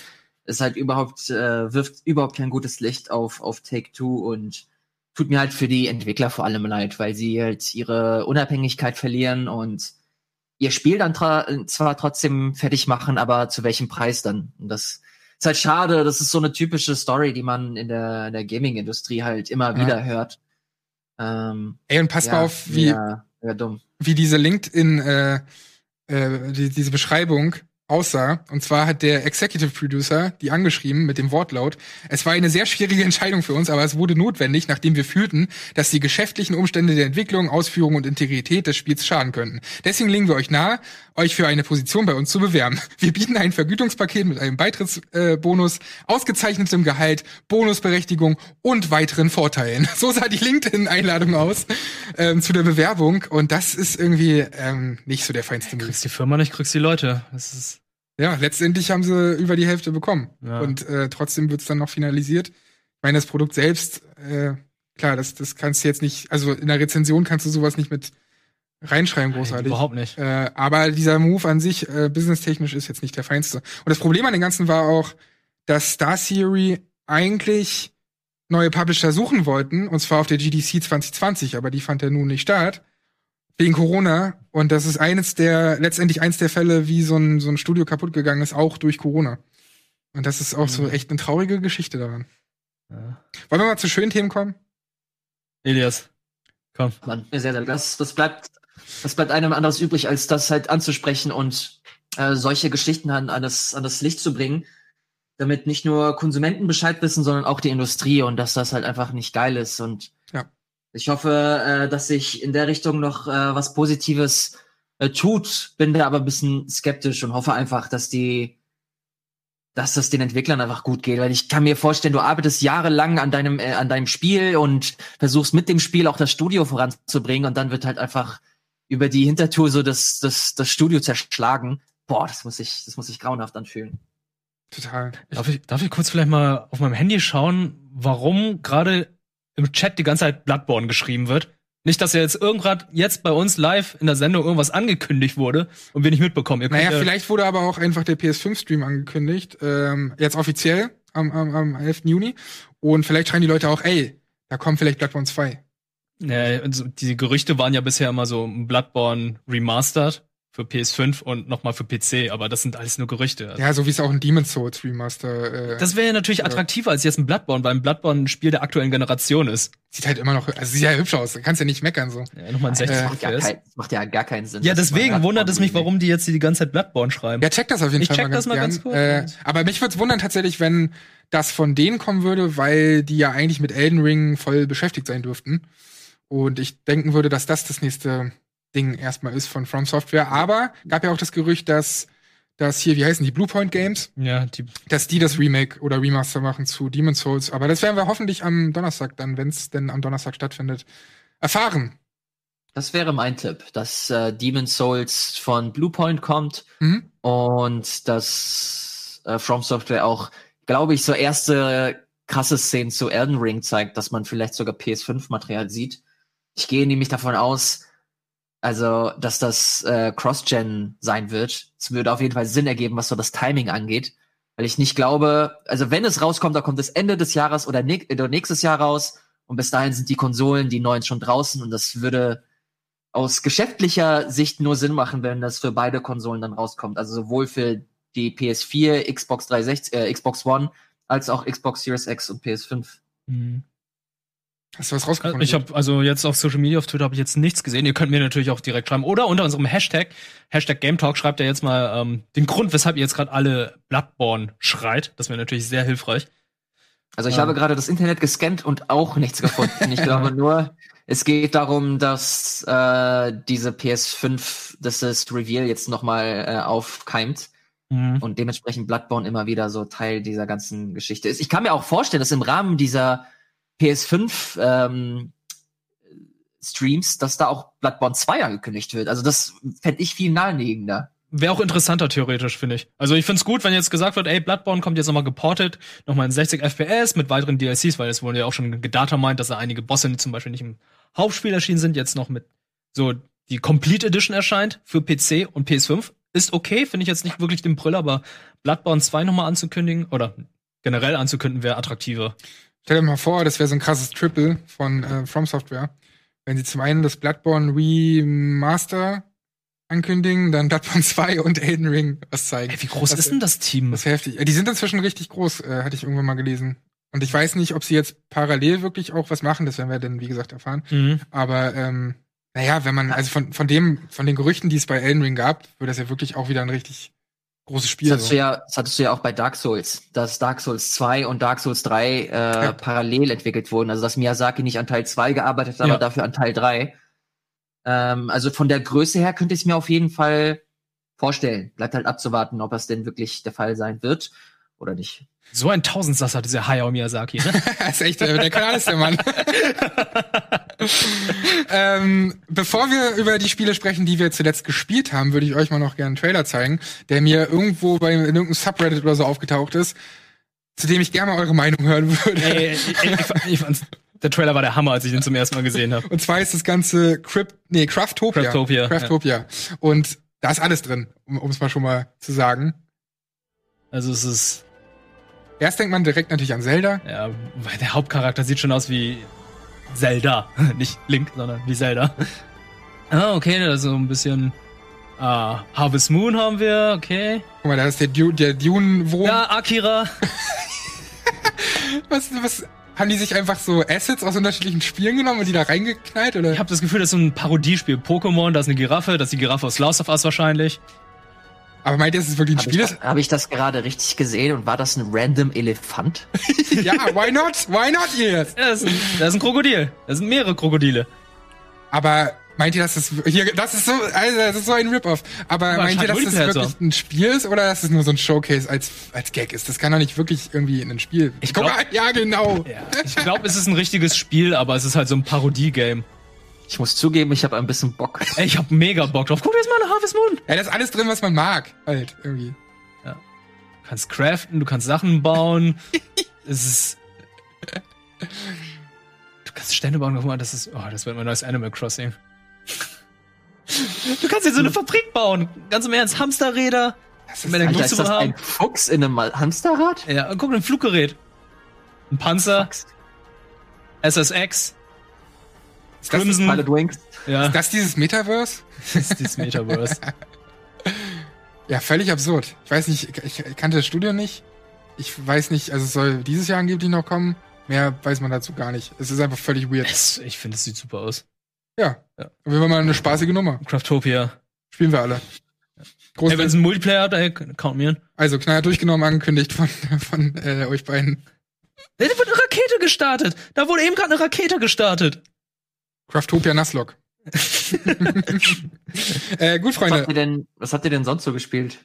ist halt überhaupt äh, wirft überhaupt kein gutes Licht auf auf Take Two und tut mir halt für die Entwickler vor allem leid, weil sie halt ihre Unabhängigkeit verlieren und ihr Spiel dann zwar trotzdem fertig machen, aber zu welchem Preis dann? Und das ist halt schade. Das ist so eine typische Story, die man in der, der Gaming-Industrie halt immer Ja. wieder hört. Ähm, ey und pass ja, mal auf, wie Ja, wie diese LinkedIn, äh, äh, die, diese Beschreibung aussah. Und zwar hat der Executive Producer die angeschrieben mit dem Wortlaut. Es war eine sehr schwierige Entscheidung für uns, aber es wurde notwendig, nachdem wir fühlten, dass die geschäftlichen Umstände der Entwicklung, Ausführung und Integrität des Spiels schaden könnten. Deswegen legen wir euch nahe, euch für eine Position bei uns zu bewerben. Wir bieten ein Vergütungspaket mit einem Beitrittsbonus, äh, ausgezeichnetem Gehalt, Bonusberechtigung und weiteren Vorteilen. So sah die LinkedIn-Einladung aus ähm, zu der Bewerbung und das ist irgendwie ähm, nicht so der feinste Move. Kriegst die Firma nicht, kriegst die Leute. Das ist, Ja, letztendlich haben sie über die Hälfte bekommen. Ja. Und äh, trotzdem wird's dann noch finalisiert. Ich meine, das Produkt selbst, äh, klar, das, das kannst du jetzt nicht, also in der Rezension kannst du sowas nicht mit reinschreiben, großartig. überhaupt nicht. Äh, aber dieser Move an sich, äh, businesstechnisch, ist jetzt nicht der feinste. Und das Problem an dem Ganzen war auch, dass Star Theory eigentlich neue Publisher suchen wollten, und zwar auf der GDC 2020, aber die fand ja nun nicht statt. Wegen Corona. Und das ist eines der, letztendlich eins der Fälle, wie so ein, so ein Studio kaputt gegangen ist, auch durch Corona. Und das ist auch so Mhm. echt eine traurige Geschichte daran. Ja. Wollen wir mal zu schönen Themen kommen? Elias, komm. Mann, sehr, sehr, das, das bleibt, das bleibt einem anderes übrig, als das halt anzusprechen und äh, solche Geschichten an, an, das, an das Licht zu bringen, damit nicht nur Konsumenten Bescheid wissen, sondern auch die Industrie und dass das halt einfach nicht geil ist. Und Ja. ich hoffe, äh, dass sich in der Richtung noch äh, was Positives äh, tut, bin da aber ein bisschen skeptisch und hoffe einfach, dass die dass das den Entwicklern einfach gut geht, weil ich kann mir vorstellen, du arbeitest jahrelang an deinem äh, an deinem Spiel und versuchst mit dem Spiel auch das Studio voranzubringen und dann wird halt einfach über die Hintertür so das das das Studio zerschlagen. Boah, das muss ich das muss ich grauenhaft anfühlen. Total. Darf ich, darf ich kurz vielleicht mal auf meinem Handy schauen, warum gerade im Chat die ganze Zeit Bloodborne geschrieben wird? Nicht, dass ja jetzt irgendwann jetzt bei uns live in der Sendung irgendwas angekündigt wurde und wir nicht mitbekommen. Ihr könnt Naja, ja- vielleicht wurde aber auch einfach der PS5-Stream angekündigt, ähm, jetzt offiziell am, am, am 11. Juni. Und vielleicht schreien die Leute auch, ey, da kommt vielleicht Bloodborne 2. Ja, also die Gerüchte waren ja bisher immer so Bloodborne Remastered für PS5 und nochmal für PC, aber das sind alles nur Gerüchte. Also Ja, so wie es auch ein Demon's Souls Remaster äh, Das wäre ja natürlich Ja. attraktiver als jetzt ein Bloodborne, weil ein Bloodborne ein Spiel der aktuellen Generation ist. sieht halt immer noch, also sieht ja hübsch aus, kannst ja nicht meckern so. Ja, nochmal ein Das 60 Äh, macht, ja FPS. kein, macht ja gar keinen Sinn. Ja, deswegen wundert es mich, warum die jetzt die ganze Zeit Bloodborne schreiben. Ja, check das auf jeden Ich Fall check mal ganz das mal ganz kurz. Äh, aber mich würde wundern tatsächlich, wenn das von denen kommen würde, weil die ja eigentlich mit Elden Ring voll beschäftigt sein dürften. Und ich denken würde, dass das das nächste Ding erstmal ist von From Software. Aber gab ja auch das Gerücht, dass dass hier, wie heißen die, Bluepoint Games, Ja, die, dass die das Remake oder Remaster machen zu Demon's Souls. Aber das werden wir hoffentlich am Donnerstag dann, wenn es denn am Donnerstag stattfindet, erfahren. Das wäre mein Tipp, dass äh, Demon's Souls von Bluepoint kommt Mhm. und dass äh, From Software auch, glaube ich, so erste krasse Szenen zu Elden Ring zeigt, dass man vielleicht sogar PS5-Material sieht. Ich gehe nämlich davon aus, also, dass das äh, Cross-Gen sein wird. Es würde auf jeden Fall Sinn ergeben, was so das Timing angeht. Weil ich nicht glaube, also wenn es rauskommt, dann kommt es Ende des Jahres oder, ne oder nächstes Jahr raus. Und bis dahin sind die Konsolen, die neuen schon draußen. Und das würde aus geschäftlicher Sicht nur Sinn machen, wenn das für beide Konsolen dann rauskommt. Also sowohl für die PS4, Xbox 360, äh, Xbox One, als auch Xbox Series X und PS5. Mhm. Hast du was rausgefunden? Ich habe also jetzt auf Social Media, auf Twitter habe ich jetzt nichts gesehen. Ihr könnt mir natürlich auch direkt schreiben. Oder unter unserem Hashtag, Hashtag Game Talk, schreibt ihr jetzt mal ähm, den Grund, weshalb ihr jetzt gerade alle Bloodborne schreit. Das wäre natürlich sehr hilfreich. Also ich Ähm. habe gerade das Internet gescannt und auch nichts gefunden. Ich glaube nur, es geht darum, dass äh, diese PS5, dass das Reveal jetzt nochmal äh, aufkeimt Mhm. und dementsprechend Bloodborne immer wieder so Teil dieser ganzen Geschichte ist. Ich kann mir auch vorstellen, dass im Rahmen dieser PS5 ähm, Streams, dass da auch Bloodborne 2 angekündigt wird. Also das fände ich viel naheliegender. Wäre auch interessanter theoretisch, finde ich. Also ich find's gut, wenn jetzt gesagt wird, ey, Bloodborne kommt jetzt nochmal geportet, nochmal in 60 FPS mit weiteren DLCs, weil es wurde ja auch schon gedata meint, dass da einige Bosse die zum Beispiel nicht im Hauptspiel erschienen sind, jetzt noch mit so die Complete Edition erscheint für PC und PS5. Ist okay, finde ich jetzt nicht wirklich den Brill, aber Bloodborne 2 nochmal anzukündigen oder generell anzukündigen wäre attraktiver. Stell dir mal vor, das wäre so ein krasses Triple von äh, From Software. Wenn sie zum einen das Bloodborne Remaster ankündigen, dann Bloodborne 2 und Elden Ring was zeigen. Ey, wie groß das, ist denn das Team? Das wäre heftig. Äh, Die sind inzwischen richtig groß, äh, hatte ich irgendwann mal gelesen. Und ich weiß nicht, ob sie jetzt parallel wirklich auch was machen, das werden wir dann, wie gesagt, erfahren. Mhm. Aber ähm, naja, wenn man, also von, von dem, von den Gerüchten, die es bei Elden Ring gab, wird das ja wirklich auch wieder ein richtig großes Spiel. Das hattest, So. du ja, das hattest du ja auch bei Dark Souls, dass Dark Souls 2 und Dark Souls 3 äh, Ja. parallel entwickelt wurden. Also dass Miyazaki nicht an Teil 2 gearbeitet hat, aber Ja. dafür an Teil 3. Ähm, also von der Größe her könnte ich es mir auf jeden Fall vorstellen. Bleibt halt abzuwarten, ob das denn wirklich der Fall sein wird oder nicht. So ein Tausendsasser, dieser Hayao Miyazaki, ne? das ist echt, der kann alles, der Mann. ähm, bevor wir über die Spiele sprechen, die wir zuletzt gespielt haben, würde ich euch mal noch gerne einen Trailer zeigen, der mir irgendwo bei in irgendeinem Subreddit oder so aufgetaucht ist, zu dem ich gerne mal eure Meinung hören würde. ey, ey, ich, ich fand's, der Trailer war der Hammer, als ich ihn zum ersten Mal gesehen habe. Und zwar ist das ganze Crypt, nee, Craftopia. Craftopia, Craftopia. Und da ist alles drin, um es mal schon mal zu sagen. Also es ist, Erst denkt man direkt natürlich an Zelda. ja, weil der Hauptcharakter sieht schon aus wie Zelda. Nicht Link, sondern wie Zelda. Ah, okay, das ist so ein bisschen ah, Harvest Moon haben wir, okay. Guck mal, da ist der, du der Dune-Wurm. Ja, Akira. Was, was, haben die sich einfach so Assets aus unterschiedlichen Spielen genommen und die da reingeknallt? Oder? Ich habe das Gefühl, das ist so ein Parodiespiel. Pokémon, da ist eine Giraffe, das ist die Giraffe aus Last of Us wahrscheinlich. Aber meint ihr, dass es wirklich ein Habe Spiel ich, ist? hab ich das gerade richtig gesehen und war das ein random Elefant? ja, why not? Why not jetzt? Ja, das ist ein, das ist ein Krokodil. Das sind mehrere Krokodile. Aber meint ihr, dass das hier, das ist so, also das ist so ein Rip-Off. Aber meint ihr, dass das wirklich ein Spiel ist oder dass es nur so ein Showcase als, als Gag ist? Das kann doch nicht wirklich irgendwie in ein Spiel. Ich Guck mal, ja, genau. Ja. Ich glaube, es ist ein richtiges Spiel, aber es ist halt so ein Parodie-Game. Ich muss zugeben, ich habe ein bisschen Bock. Ey, ich hab mega Bock drauf. Guck dir jetzt mal nach Harvest Moon. Ja, da ist alles drin, was man mag, halt, irgendwie. Du kannst craften, du kannst Sachen bauen. es ist. Du kannst Stände bauen, guck mal, das ist. Oh, das wird mein neues Animal Crossing. Du kannst jetzt so eine Fabrik bauen. Ganz im Ernst, Hamsterräder. Das der Alter, ist das ein Fuchs in einem Hamsterrad? Ja, guck, ein Fluggerät. Ein Panzer, Fuchs. SSX, ist, das, Crimson. Pilot Wings. Ja, ist das dieses Metaverse? das ist dieses Metaverse. Ja, völlig absurd. Ich weiß nicht, ich, kannte das Studio nicht. Ich weiß nicht, also es soll dieses Jahr angeblich noch kommen. Mehr weiß man dazu gar nicht. Es ist einfach völlig weird. Es, ich finde, es sieht super aus. Ja. Ja. Und wir mal eine spaßige Nummer. Craftopia. Spielen wir alle. Groß, Ey, wenn es ein Multiplayer hat, ey, count me in. also knallhart durchgenommen angekündigt von, von äh, euch beiden. Da wird eine Rakete gestartet. Da wurde eben gerade eine Rakete gestartet. Craftopia Nasslock. äh, gut, Was habt, Freunde. ihr denn, was habt ihr denn sonst so gespielt?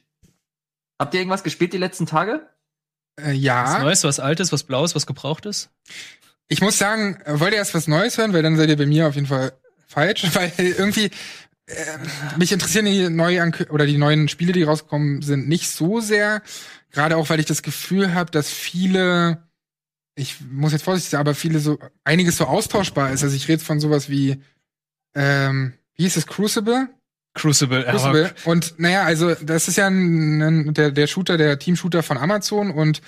Habt ihr irgendwas gespielt die letzten Tage? Äh, Was ja, Neues, was Altes, was Blaues, was Gebrauchtes? ich muss sagen, wollt ihr erst was Neues hören, weil dann seid ihr bei mir auf jeden Fall falsch, weil irgendwie äh, mich interessieren die neuen oder die neuen Spiele, die rausgekommen sind, nicht so sehr. Gerade auch, weil ich das Gefühl habe, dass viele, ich muss jetzt vorsichtig sein, aber viele so einiges so austauschbar ist. Also ich rede von sowas wie ähm, wie hieß es, Crucible? Crucible, ja, Crucible. Und naja, also das ist ja ein, ein, der, der Shooter, der Team-Shooter von Amazon und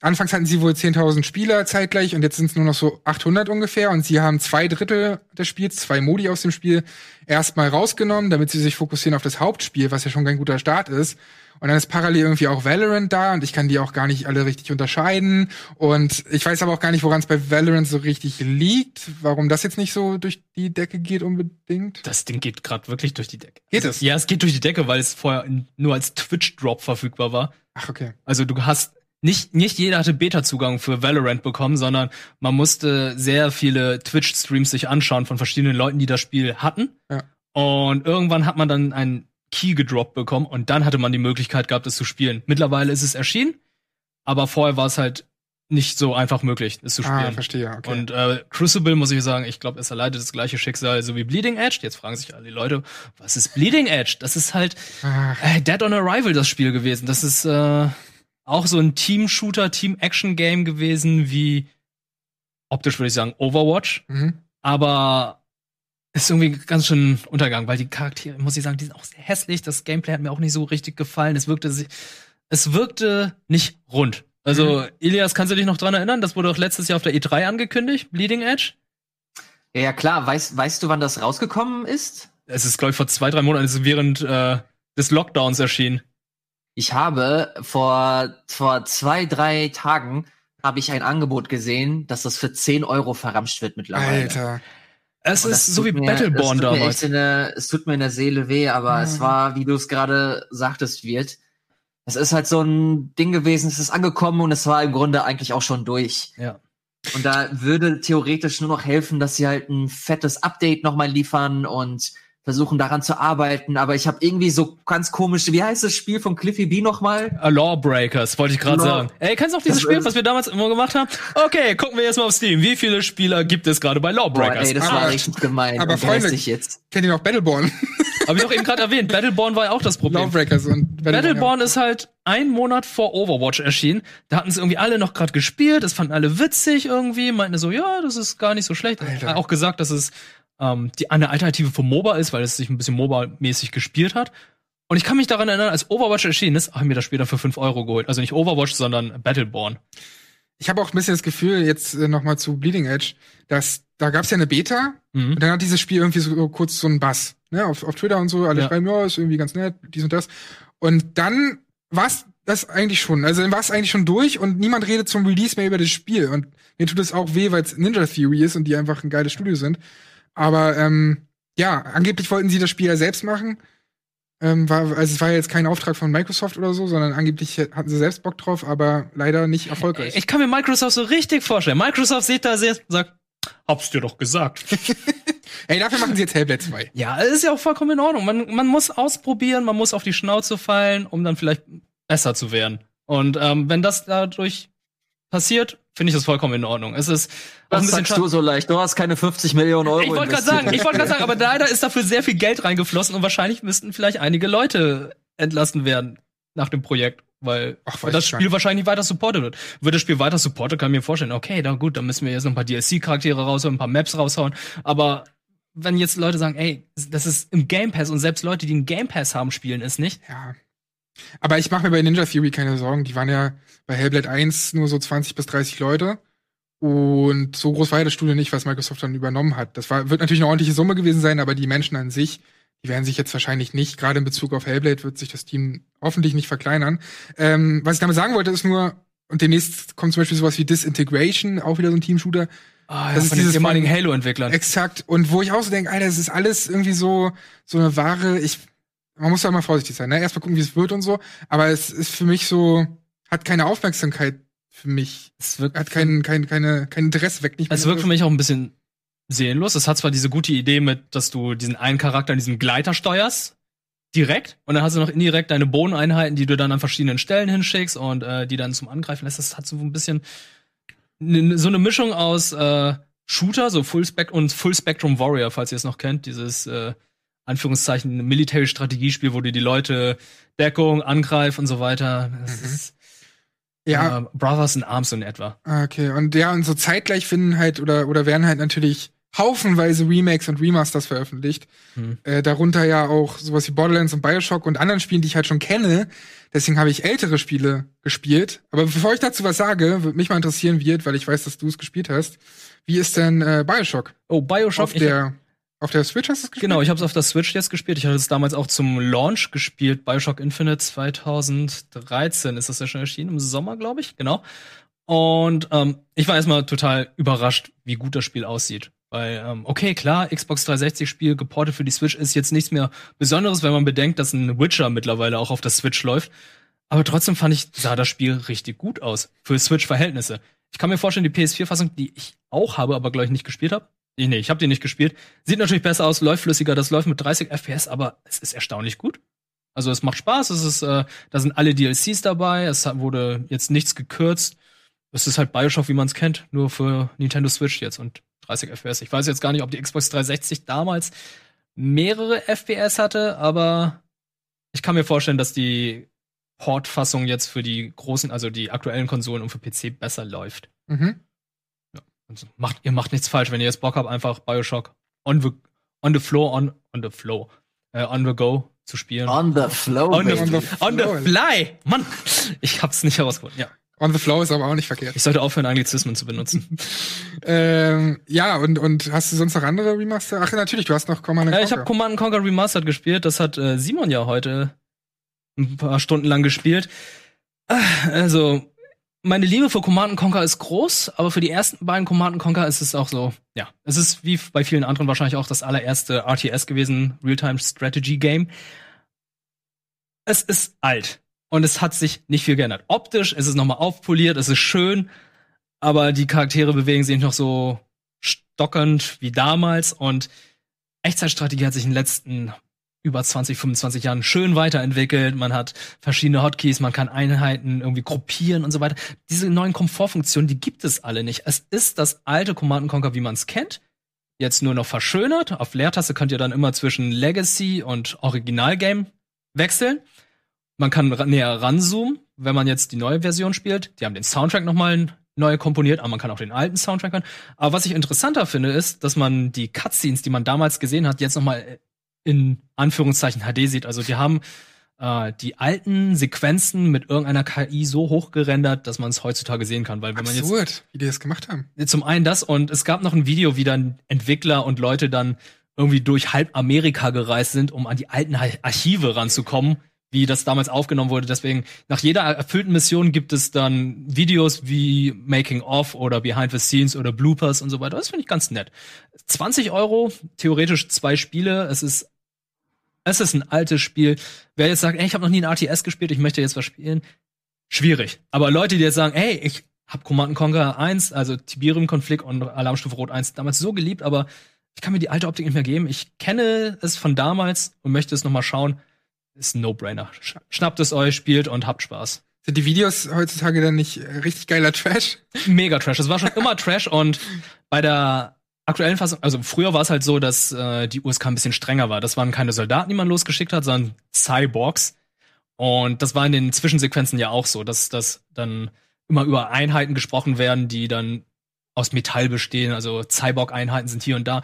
anfangs hatten sie wohl 10.000 Spieler zeitgleich und jetzt sind es nur noch so 800 ungefähr und sie haben zwei Drittel des Spiels, zwei Modi aus dem Spiel erstmal rausgenommen, damit sie sich fokussieren auf das Hauptspiel, was ja schon kein guter Start ist. Und dann ist parallel irgendwie auch Valorant da und ich kann die auch gar nicht alle richtig unterscheiden. Und ich weiß aber auch gar nicht, woran es bei Valorant so richtig liegt, warum das jetzt nicht so durch die Decke geht unbedingt. Das Ding geht gerade wirklich durch die Decke. Geht es? Ja, es geht durch die Decke, weil es vorher nur als Twitch-Drop verfügbar war. Ach, okay. Also du hast nicht, nicht jeder hatte Beta-Zugang für Valorant bekommen, sondern man musste sehr viele Twitch-Streams sich anschauen von verschiedenen Leuten, die das Spiel hatten. Ja. Und irgendwann hat man dann einen Key gedroppt bekommen und dann hatte man die Möglichkeit gehabt, es zu spielen. Mittlerweile ist es erschienen, aber vorher war es halt nicht so einfach möglich, es zu Ah, spielen. verstehe, okay. Und äh, Crucible, muss ich sagen, ich glaube, es erleidet das gleiche Schicksal so wie Bleeding Edge. Jetzt fragen sich alle die Leute, was ist Bleeding Edge? Das ist halt äh, Dead on Arrival das Spiel gewesen. Das ist äh, auch so ein Team-Shooter, Team-Action-Game gewesen, wie optisch würde ich sagen Overwatch, mhm. aber ist irgendwie ganz schön untergegangen, weil die Charaktere, muss ich sagen, die sind auch sehr hässlich. Das Gameplay hat mir auch nicht so richtig gefallen. Es wirkte, si- es wirkte nicht rund. Also, Ilias, kannst du dich noch dran erinnern? Das wurde auch letztes Jahr auf der E3 angekündigt, Bleeding Edge. Ja, ja, klar. Weißt, weißt du, wann das rausgekommen ist? Es ist, glaube ich, vor zwei, drei Monaten, es ist während äh, des Lockdowns erschienen. Ich habe vor, vor zwei, drei Tagen habe ich ein Angebot gesehen, dass das für 10 Euro verramscht wird mittlerweile. Alter. Es ist so wie tut mir- Battleborn das tut mir damals. der, es tut mir in der Seele weh, aber Ja. es war, wie du es gerade sagtest, wird. Es ist halt so ein Ding gewesen, es ist angekommen und es war im Grunde eigentlich auch schon durch. Ja. Und da würde theoretisch nur noch helfen, dass sie halt ein fettes Update nochmal liefern und versuchen daran zu arbeiten. Aber ich habe irgendwie so ganz komische, wie heißt das Spiel von Cliffy B nochmal? A Lawbreakers, wollte ich gerade Law- sagen. Ey, kennst du noch dieses Das Spiel, was wir damals immer gemacht haben? Okay, gucken wir jetzt mal auf Steam. Wie viele Spieler gibt es gerade bei Boah, Lawbreakers? ey, das Aber- war richtig gemein. aber und Freunde- hässlich jetzt. Kennt ihr noch Battleborn? Hab ich auch eben gerade erwähnt. Battleborn war ja auch das Problem. Lawbreakers und Battleborn ist halt ein Monat vor Overwatch erschienen. Da hatten sie irgendwie alle noch gerade gespielt. Das fanden alle witzig irgendwie. Meinten so, ja, das ist gar nicht so schlecht. Alter. Auch gesagt, dass es ähm, die, eine Alternative für MOBA ist, weil es sich ein bisschen MOBA-mäßig gespielt hat. Und ich kann mich daran erinnern, als Overwatch erschienen ist, habe ich mir das später für 5 Euro geholt. Also nicht Overwatch, sondern Battleborn. Ich habe auch ein bisschen das Gefühl, jetzt äh, noch mal zu Bleeding Edge, dass da gab's ja eine Beta Mhm. und dann hat dieses Spiel irgendwie so kurz so einen Bass, ne, auf, auf Twitter und so, alle Ja. schreiben, ja, ist irgendwie ganz nett, dies und das. Und dann war's das eigentlich schon, also dann war's eigentlich schon durch und niemand redet zum Release mehr über das Spiel und mir tut es auch weh, weil es Ninja Theory ist und die einfach ein geiles Studio sind. Aber ähm, ja, angeblich wollten sie das Spiel ja selbst machen. Ähm, war, also es war ja jetzt kein Auftrag von Microsoft oder so, sondern angeblich hatten sie selbst Bock drauf, aber leider nicht erfolgreich. Ich kann mir Microsoft so richtig vorstellen. Microsoft sieht da sehr, sagt, hab's dir doch gesagt. Ey, dafür machen sie jetzt Hellblade 2. Ja, ist ja auch vollkommen in Ordnung. Man, man muss ausprobieren, man muss auf die Schnauze fallen, um dann vielleicht besser zu werden. Und ähm, wenn das dadurch passiert, finde ich das vollkommen in Ordnung. Es ist auch ein Das bisschen sagst du so leicht. Du hast keine 50 Millionen Euro Ich wollte gerade sagen, ich wollte gerade sagen, aber leider ist dafür sehr viel Geld reingeflossen und wahrscheinlich müssten vielleicht einige Leute entlassen werden nach dem Projekt, weil Ach, das Spiel wahrscheinlich nicht weiter supportet wird. Wird das Spiel weiter supportet, kann ich mir vorstellen, okay, na gut, dann müssen wir jetzt noch ein paar DLC-Charaktere raushauen, ein paar Maps raushauen, aber wenn jetzt Leute sagen, ey, das ist im Game Pass und selbst Leute, die einen Game Pass haben, spielen es nicht. Ja. Aber ich mache mir bei Ninja Theory keine Sorgen. Die waren ja bei Hellblade 1 nur so 20 bis 30 Leute. Und so groß war ja das Studio nicht, was Microsoft dann übernommen hat. Das war, wird natürlich eine ordentliche Summe gewesen sein, aber die Menschen an sich, die werden sich jetzt wahrscheinlich nicht, gerade in Bezug auf Hellblade wird sich das Team hoffentlich nicht verkleinern. Ähm, was ich damit sagen wollte, ist nur, und demnächst kommt zum Beispiel sowas wie Disintegration, auch wieder so ein Team-Shooter. Ah, ja, Das ist von den dieses ehemaligen Halo-Entwicklern. Exakt. Und wo ich auch so denke, Alter, das ist alles irgendwie so, so eine wahre, ich, man muss da mal vorsichtig sein, ne? Erstmal gucken, wie es wird und so. Aber es ist für mich so, hat keine Aufmerksamkeit für mich. Es wirkt, Hat kein, kein, keine, kein Interesse weg. Nicht es wirkt für mich auch ein bisschen seelenlos. Es hat zwar diese gute Idee mit, dass du diesen einen Charakter in diesem Gleiter steuerst, direkt, und dann hast du noch indirekt deine Bodeneinheiten, die du dann an verschiedenen Stellen hinschickst und äh, die dann zum Angreifen lässt. Das hat so ein bisschen so eine Mischung aus äh, Shooter, so Full Spec und Full Spectrum Warrior, falls ihr es noch kennt, dieses äh, Anführungszeichen Military-Strategiespiel, wo du die Leute Deckung, Angreif und so weiter. Das Mhm. ist Ja, äh, Brothers in Arms in etwa. okay. Und ja, und so zeitgleich finden halt, oder, oder werden halt natürlich haufenweise Remakes und Remasters veröffentlicht. Hm. Äh, darunter ja auch sowas wie Borderlands und Bioshock und anderen Spielen, die ich halt schon kenne. Deswegen habe ich ältere Spiele gespielt. Aber bevor ich dazu was sage, würde mich mal interessieren wird, weil ich weiß, dass du es gespielt hast. Wie ist denn äh, Bioshock? Oh, Bioshock. Auf der, auf der Switch hast du es gespielt? Genau, ich habe es auf der Switch jetzt gespielt. Ich hatte es damals auch zum Launch gespielt. Bioshock Infinite 2013 ist das ja schon erschienen, im Sommer, glaube ich. Genau. Und ähm, ich war erstmal total überrascht, wie gut das Spiel aussieht. Weil, ähm, okay, klar, Xbox 360-Spiel geportet für die Switch ist jetzt nichts mehr Besonderes, wenn man bedenkt, dass ein Witcher mittlerweile auch auf der Switch läuft. Aber trotzdem fand ich, sah das Spiel richtig gut aus. Für Switch-Verhältnisse. Ich kann mir vorstellen, die PS4-Fassung, die ich auch habe, aber glaube ich nicht gespielt habe. Nee, nee, ich habe die nicht gespielt. Sieht natürlich besser aus, läuft flüssiger, das läuft mit 30 FPS, aber es ist erstaunlich gut. Also es macht Spaß, es ist, äh, da sind alle DLCs dabei, es wurde jetzt nichts gekürzt. Es ist halt Bioshock, wie man es kennt, nur für Nintendo Switch jetzt und 30 FPS. Ich weiß jetzt gar nicht, ob die Xbox 360 damals mehrere FPS hatte, aber ich kann mir vorstellen, dass die Port-Fassung jetzt für die großen, also die aktuellen Konsolen und für PC besser läuft. Mhm. Also macht, ihr macht nichts falsch, wenn ihr jetzt Bock habt, einfach Bioshock on the, on the floor, on, on the flow, äh, on the go zu spielen. On the flow, On the, On the on the fly! Mann! Ich hab's nicht herausgefunden, ja. On the Flow ist aber auch nicht verkehrt. Ich sollte aufhören, Anglizismen zu benutzen. Ähm, ja, und, und hast du sonst noch andere Remaster? Ach, natürlich, du hast noch Command Ja, Conquer. ich habe Command Conquer Remastered gespielt. Das hat äh, Simon ja heute ein paar Stunden lang gespielt. Ah, Also, meine Liebe für Command Conquer ist groß, aber für die ersten beiden Command Conquer ist es auch so, ja, es ist wie bei vielen anderen wahrscheinlich auch das allererste RTS gewesen, Real-Time Strategy Game. Es ist alt und es hat sich nicht viel geändert. Optisch ist es nochmal aufpoliert, es ist schön, aber die Charaktere bewegen sich noch so stockend wie damals und Echtzeitstrategie hat sich in den letzten über 20, 25 Jahren schön weiterentwickelt. Man hat verschiedene Hotkeys, man kann Einheiten irgendwie gruppieren und so weiter. Diese neuen Komfortfunktionen, die gibt es alle nicht. Es ist das alte Command Conquer, wie man es kennt. Jetzt nur noch verschönert. Auf Leertaste könnt ihr dann immer zwischen Legacy und Originalgame wechseln. Man kann näher ranzoomen, wenn man jetzt die neue Version spielt. Die haben den Soundtrack nochmal neu komponiert, aber man kann auch den alten Soundtrack hören. Aber was ich interessanter finde, ist, dass man die Cutscenes, die man damals gesehen hat, jetzt nochmal in Anführungszeichen HD sieht. Also die haben äh, die alten Sequenzen mit irgendeiner KI so hochgerendert, dass man es heutzutage sehen kann. Weil wenn man jetzt Absurd, wie die das gemacht haben. zum einen das und es gab noch ein Video, wie dann Entwickler und Leute dann irgendwie durch halb Amerika gereist sind, um an die alten Ar- Archive ranzukommen, wie das damals aufgenommen wurde. Deswegen, nach jeder erfüllten Mission gibt es dann Videos wie Making of oder Behind the Scenes oder Bloopers und so weiter. Das finde ich ganz nett. 20 Euro, theoretisch zwei Spiele. Es ist, es ist ein altes Spiel. Wer jetzt sagt, ey, ich habe noch nie ein RTS gespielt, ich möchte jetzt was spielen, schwierig. Aber Leute, die jetzt sagen, ey, ich hab Command Conquer 1, also Tiberium-Konflikt und Alarmstufe Rot 1 damals so geliebt, aber ich kann mir die alte Optik nicht mehr geben. Ich kenne es von damals und möchte es noch mal schauen. Ist ein No-Brainer. Sch- Schnappt es euch, spielt und habt Spaß. Sind die Videos heutzutage dann nicht äh, richtig geiler Trash? Mega Trash. Es war schon immer Trash und bei der aktuellen Fassung, also früher war es halt so, dass äh, die USK ein bisschen strenger war. Das waren keine Soldaten, die man losgeschickt hat, sondern Cyborgs. Und das war in den Zwischensequenzen ja auch so, dass das dann immer über Einheiten gesprochen werden, die dann aus Metall bestehen. Also Cyborg-Einheiten sind hier und da.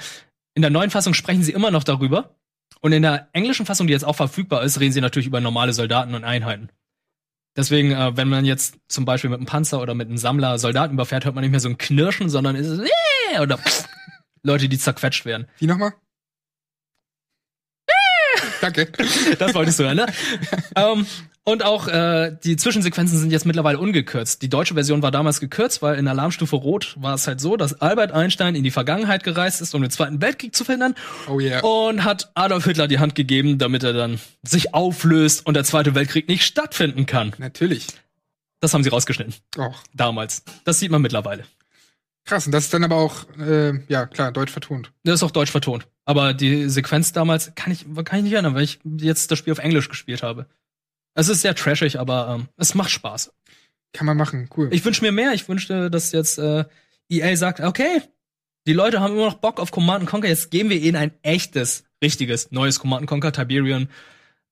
In der neuen Fassung sprechen sie immer noch darüber. Und in der englischen Fassung, die jetzt auch verfügbar ist, reden sie natürlich über normale Soldaten und Einheiten. Deswegen, äh, wenn man jetzt zum Beispiel mit einem Panzer oder mit einem Sammler Soldaten überfährt, hört man nicht mehr so ein Knirschen, sondern ist es äh, oder pff, Leute, die zerquetscht werden. Wie nochmal? Danke. Das wolltest du hören, ne? ähm, und auch äh, die Zwischensequenzen sind jetzt mittlerweile ungekürzt. Die deutsche Version war damals gekürzt, weil in Alarmstufe Rot war es halt so, dass Albert Einstein in die Vergangenheit gereist ist, um den Zweiten Weltkrieg zu verhindern Oh yeah. und hat Adolf Hitler die Hand gegeben, damit er dann sich auflöst und der Zweite Weltkrieg nicht stattfinden kann. Natürlich. Das haben sie rausgeschnitten. Oh, Damals. Das sieht man mittlerweile. Krass. Und das ist dann aber auch, äh, ja, klar, deutsch vertont. Das ist auch deutsch vertont. Aber die Sequenz damals kann ich, kann ich nicht erinnern, weil ich jetzt das Spiel auf Englisch gespielt habe. Es ist sehr trashig, aber ähm, es macht Spaß. Kann man machen, cool. Ich wünsche mir mehr. Ich wünschte, dass jetzt äh, EA sagt, okay, die Leute haben immer noch Bock auf Command Conquer, jetzt geben wir ihnen ein echtes, richtiges, neues Command Conquer. Tiberian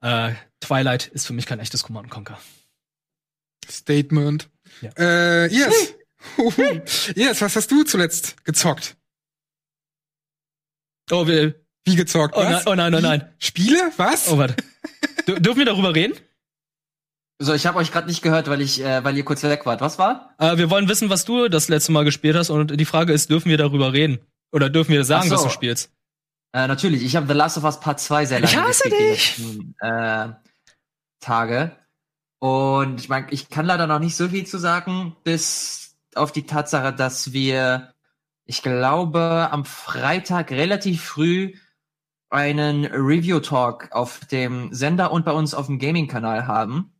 äh, Twilight ist für mich kein echtes Command Conquer. Statement. Ja. Äh, yes. Yes, was hast du zuletzt gezockt? Oh, wir, Wie gezockt, oh, nein, was? oh nein, oh nein. Spiele? Was? Oh, warte. Dür- Dürfen wir darüber reden? So, ich habe euch gerade nicht gehört, weil ich, äh, weil ihr kurz weg wart. Was war? Äh, wir wollen wissen, was du das letzte Mal gespielt hast und die Frage ist, dürfen wir darüber reden? Oder dürfen wir sagen, so. was du spielst? Äh, natürlich, ich habe The Last of Us Part 2 sehr lange Ich hasse dich! letzten, äh, Tage. Und ich meine, ich kann leider noch nicht so viel zu sagen, bis auf die Tatsache, dass wir, ich glaube, am Freitag relativ früh einen Review-Talk auf dem Sender und bei uns auf dem Gaming-Kanal haben.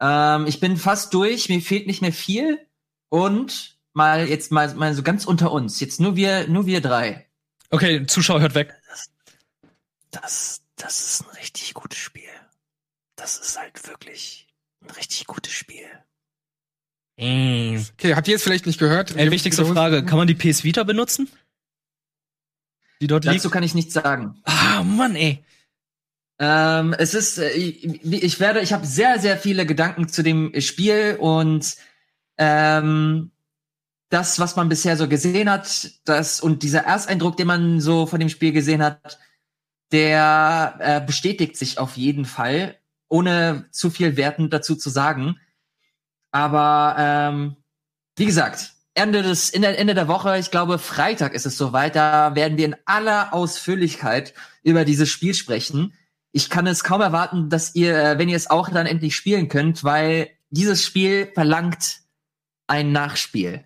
Ähm, ich bin fast durch, mir fehlt nicht mehr viel. Und mal jetzt mal, mal so ganz unter uns. Jetzt nur wir, nur wir drei. Okay, Zuschauer hört weg. Das, das ist ein richtig gutes Spiel. Das ist halt wirklich ein richtig gutes Spiel. Okay, habt ihr jetzt vielleicht nicht gehört? Ey, wichtigste Frage, kann man die PS Vita benutzen? Die dort Dazu liegt? kann ich nichts sagen. Ah, Mann, ey. Ähm, es ist, äh, ich, ich werde, ich habe sehr, sehr viele Gedanken zu dem Spiel und ähm, das, was man bisher so gesehen hat, das und dieser Ersteindruck, den man so von dem Spiel gesehen hat, der äh, bestätigt sich auf jeden Fall, ohne zu viel wertend dazu zu sagen. Aber ähm, wie gesagt, Ende des in der, Ende der Woche, ich glaube Freitag ist es soweit, da werden wir in aller Ausführlichkeit über dieses Spiel sprechen. Ich kann es kaum erwarten, dass ihr, äh, wenn ihr es auch dann endlich spielen könnt, weil dieses Spiel verlangt ein Nachspiel.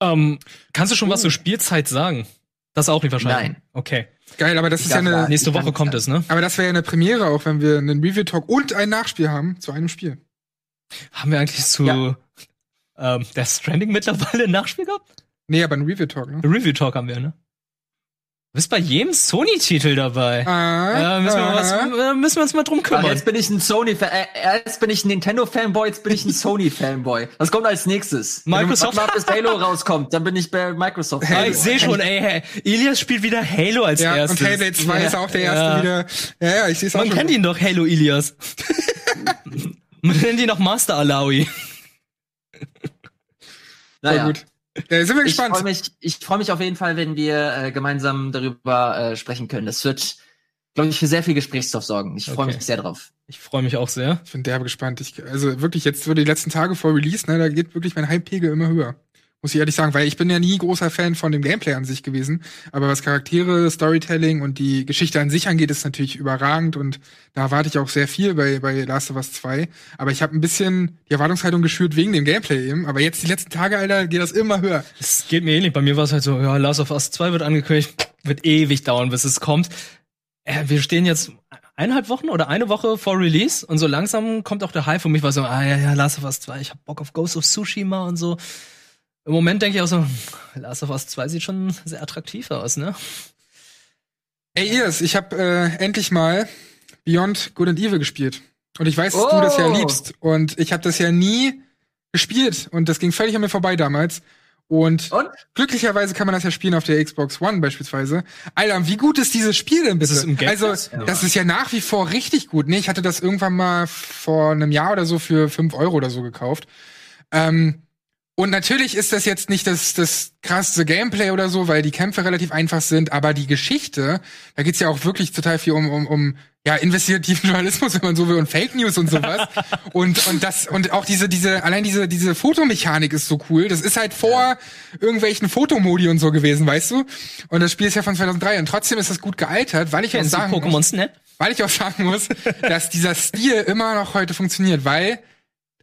Ähm, kannst du schon was zur Spielzeit sagen? Das auch nicht wahrscheinlich. Nein. Okay. Geil, aber das Ich ist ja eine. Nächste Woche kommt es, ne? aber das wäre ja eine Premiere auch, wenn wir einen Review-Talk und ein Nachspiel haben zu einem Spiel. Haben wir eigentlich zu Ja. ähm, der Stranding mittlerweile ein Nachspiel gehabt? Nee, aber ein Review-Talk, ne? Review Talk haben wir, ne? Du bist bei jedem Sony-Titel dabei. Ah, Ja, müssen wir, was, äh, müssen wir uns mal drum Ach, kümmern. jetzt bin ich ein Sony, äh, jetzt bin ich ein Nintendo-Fanboy, jetzt bin ich ein Sony-Fanboy. Was kommt als nächstes? Microsoft- mal, bis Halo rauskommt, dann bin ich bei Microsoft. Ah, ich sehe schon, ey, hey, Elias spielt wieder Halo als Ja, erstes. und Halo 2 ist auch der erste Ja. wieder. Ja, ja, ich sehe es auch Man schon. kennt ihn doch, Halo Ilias. Man nennt ihn noch Master Alawi. Voll naja. gut. Äh, sind wir Ich gespannt. freue mich, ich freue mich auf jeden Fall, wenn wir äh, gemeinsam darüber äh, sprechen können. Das wird, glaube ich, für sehr viel Gesprächsstoff sorgen. Ich freue Okay. mich sehr drauf. Ich freue mich auch sehr. Ich bin derbe gespannt. Ich, also wirklich, jetzt würde die letzten Tage vor Release, ne, da geht wirklich mein Hype-Pegel immer höher. Muss ich ehrlich sagen, weil ich bin ja nie großer Fan von dem Gameplay an sich gewesen. Aber was Charaktere, Storytelling und die Geschichte an sich angeht, ist natürlich überragend und da erwarte ich auch sehr viel bei, bei Last of Us 2. Aber ich habe ein bisschen die Erwartungshaltung geschürt wegen dem Gameplay eben. Aber jetzt die letzten Tage, Alter, geht das immer höher. Es geht mir ähnlich. Bei mir war es halt so, ja, Last of Us 2 wird angekündigt, wird ewig dauern, bis es kommt. Äh, wir stehen jetzt eineinhalb Wochen oder eine Woche vor Release und so langsam kommt auch der Hype für mich, war so, ah ja, ja, Last of Us 2, ich hab Bock auf Ghost of Tsushima und so. Im Moment denke ich auch so, Last of Us 2 sieht schon sehr attraktiv aus, ne? Ey, Iris, ich habe äh, endlich mal Beyond Good and Evil gespielt. Und ich weiß, dass du das ja Oh. liebst. Und ich habe das ja nie gespielt. Und das ging völlig an mir vorbei damals. Und, Und? glücklicherweise kann man das ja spielen auf der Xbox One beispielsweise. Alter, wie gut ist dieses Spiel denn bitte? Ist also, das ist ja nach wie vor richtig gut. Nee, ich hatte das irgendwann mal vor einem Jahr oder so für fünf Euro oder so gekauft. Ähm, und natürlich ist das jetzt nicht das, das krasseste Gameplay oder so, weil die Kämpfe relativ einfach sind, aber die Geschichte, da geht's ja auch wirklich total viel um, um, um ja, investigativen Journalismus, wenn man so will, und Fake News und sowas. und, und das, und auch diese, diese, allein diese, diese Fotomechanik ist so cool. Das ist halt vor irgendwelchen Fotomodi und so gewesen, weißt du? Und das Spiel ist ja von 2003 und trotzdem ist das gut gealtert, weil ich auch Kennst du sagen muss, Pokémon Snap? weil ich auch sagen muss, dass dieser Stil immer noch heute funktioniert, weil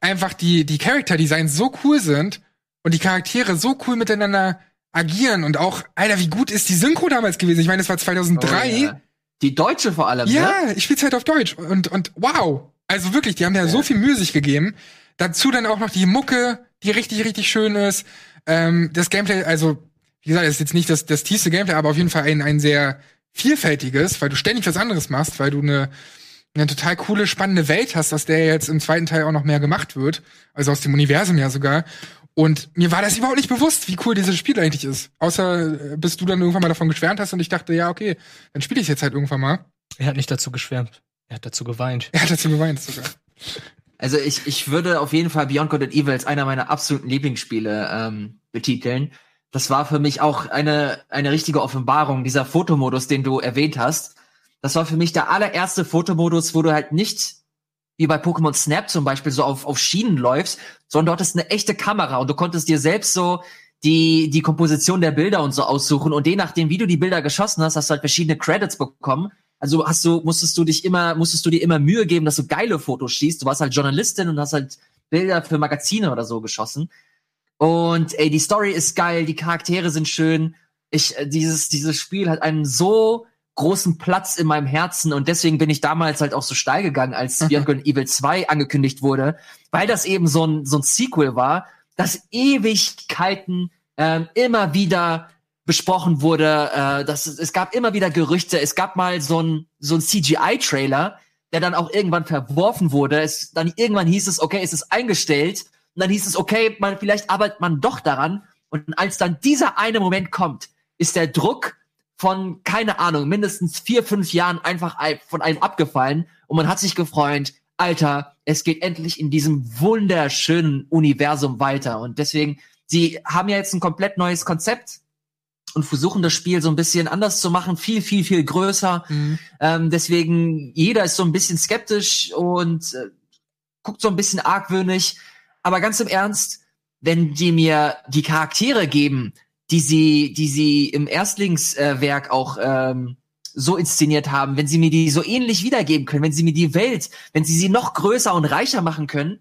einfach die, die Character Designs so cool sind und die Charaktere so cool miteinander agieren und auch, Alter, wie gut ist die Synchro damals gewesen? Ich meine, das war 2003. Oh, ja. Die Deutsche vor allem, Ja, ne? ich spiel's halt auf Deutsch und, und wow. Also wirklich, die haben ja, so viel Mühe sich gegeben. Dazu dann auch noch die Mucke, die richtig, richtig schön ist. Ähm, das Gameplay, also, wie gesagt, ist jetzt nicht das, das tiefste Gameplay, aber auf jeden Fall ein, ein sehr vielfältiges, weil du ständig was anderes machst, weil du eine, eine total coole, spannende Welt hast, aus der jetzt im zweiten Teil auch noch mehr gemacht wird. Also aus dem Universum ja sogar. Und mir war das überhaupt nicht bewusst, wie cool dieses Spiel eigentlich ist. Außer, äh, bis du dann irgendwann mal davon geschwärmt hast und ich dachte, ja, okay, dann spiele ich jetzt halt irgendwann mal. Er hat nicht dazu geschwärmt. Er hat dazu geweint. Er hat dazu geweint sogar. Also ich, ich würde auf jeden Fall Beyond Good and Evil als einer meiner absoluten Lieblingsspiele ähm, betiteln, das war für mich auch eine, eine richtige Offenbarung, dieser Fotomodus, den du erwähnt hast. Das war für mich der allererste Fotomodus, wo du halt nicht wie bei Pokémon Snap zum Beispiel so auf, auf Schienen läufst, sondern dort ist eine echte Kamera und du konntest dir selbst so die, die Komposition der Bilder und so aussuchen und je nachdem, wie du die Bilder geschossen hast, hast du halt verschiedene Credits bekommen. Also hast du, musstest du dich immer, musstest du dir immer Mühe geben, dass du geile Fotos schießt. Du warst halt Journalistin und hast halt Bilder für Magazine oder so geschossen. Und ey, die Story ist geil, die Charaktere sind schön. Ich, äh, dieses, dieses Spiel hat einen so großen Platz in meinem Herzen und deswegen bin ich damals halt auch so steil gegangen, als. Beyond Evil 2 angekündigt wurde, weil das eben so ein, so ein Sequel war, das Ewigkeiten ähm, immer wieder besprochen wurde. Äh, das, es gab immer wieder Gerüchte. Es gab mal so ein, so ein CGI-Trailer, der dann auch irgendwann verworfen wurde. Es, dann irgendwann hieß es, okay, es ist eingestellt. Und dann hieß es, okay, man, vielleicht arbeitet man doch daran. Und als dann dieser eine Moment kommt, ist der Druck von, keine Ahnung, mindestens vier, fünf Jahren einfach ein- von einem abgefallen. Und man hat sich gefreut, Alter, es geht endlich in diesem wunderschönen Universum weiter. Und deswegen, sie haben ja jetzt ein komplett neues Konzept und versuchen das Spiel so ein bisschen anders zu machen, viel, viel, viel größer. Mhm. Ähm, deswegen, jeder ist so ein bisschen skeptisch und äh, guckt so ein bisschen argwöhnig. Aber ganz im Ernst, wenn die mir die Charaktere geben, die sie, die sie im Erstlingswerk Werk auch ähm, so inszeniert haben, wenn sie mir die so ähnlich wiedergeben können, wenn sie mir die Welt, wenn sie sie noch größer und reicher machen können,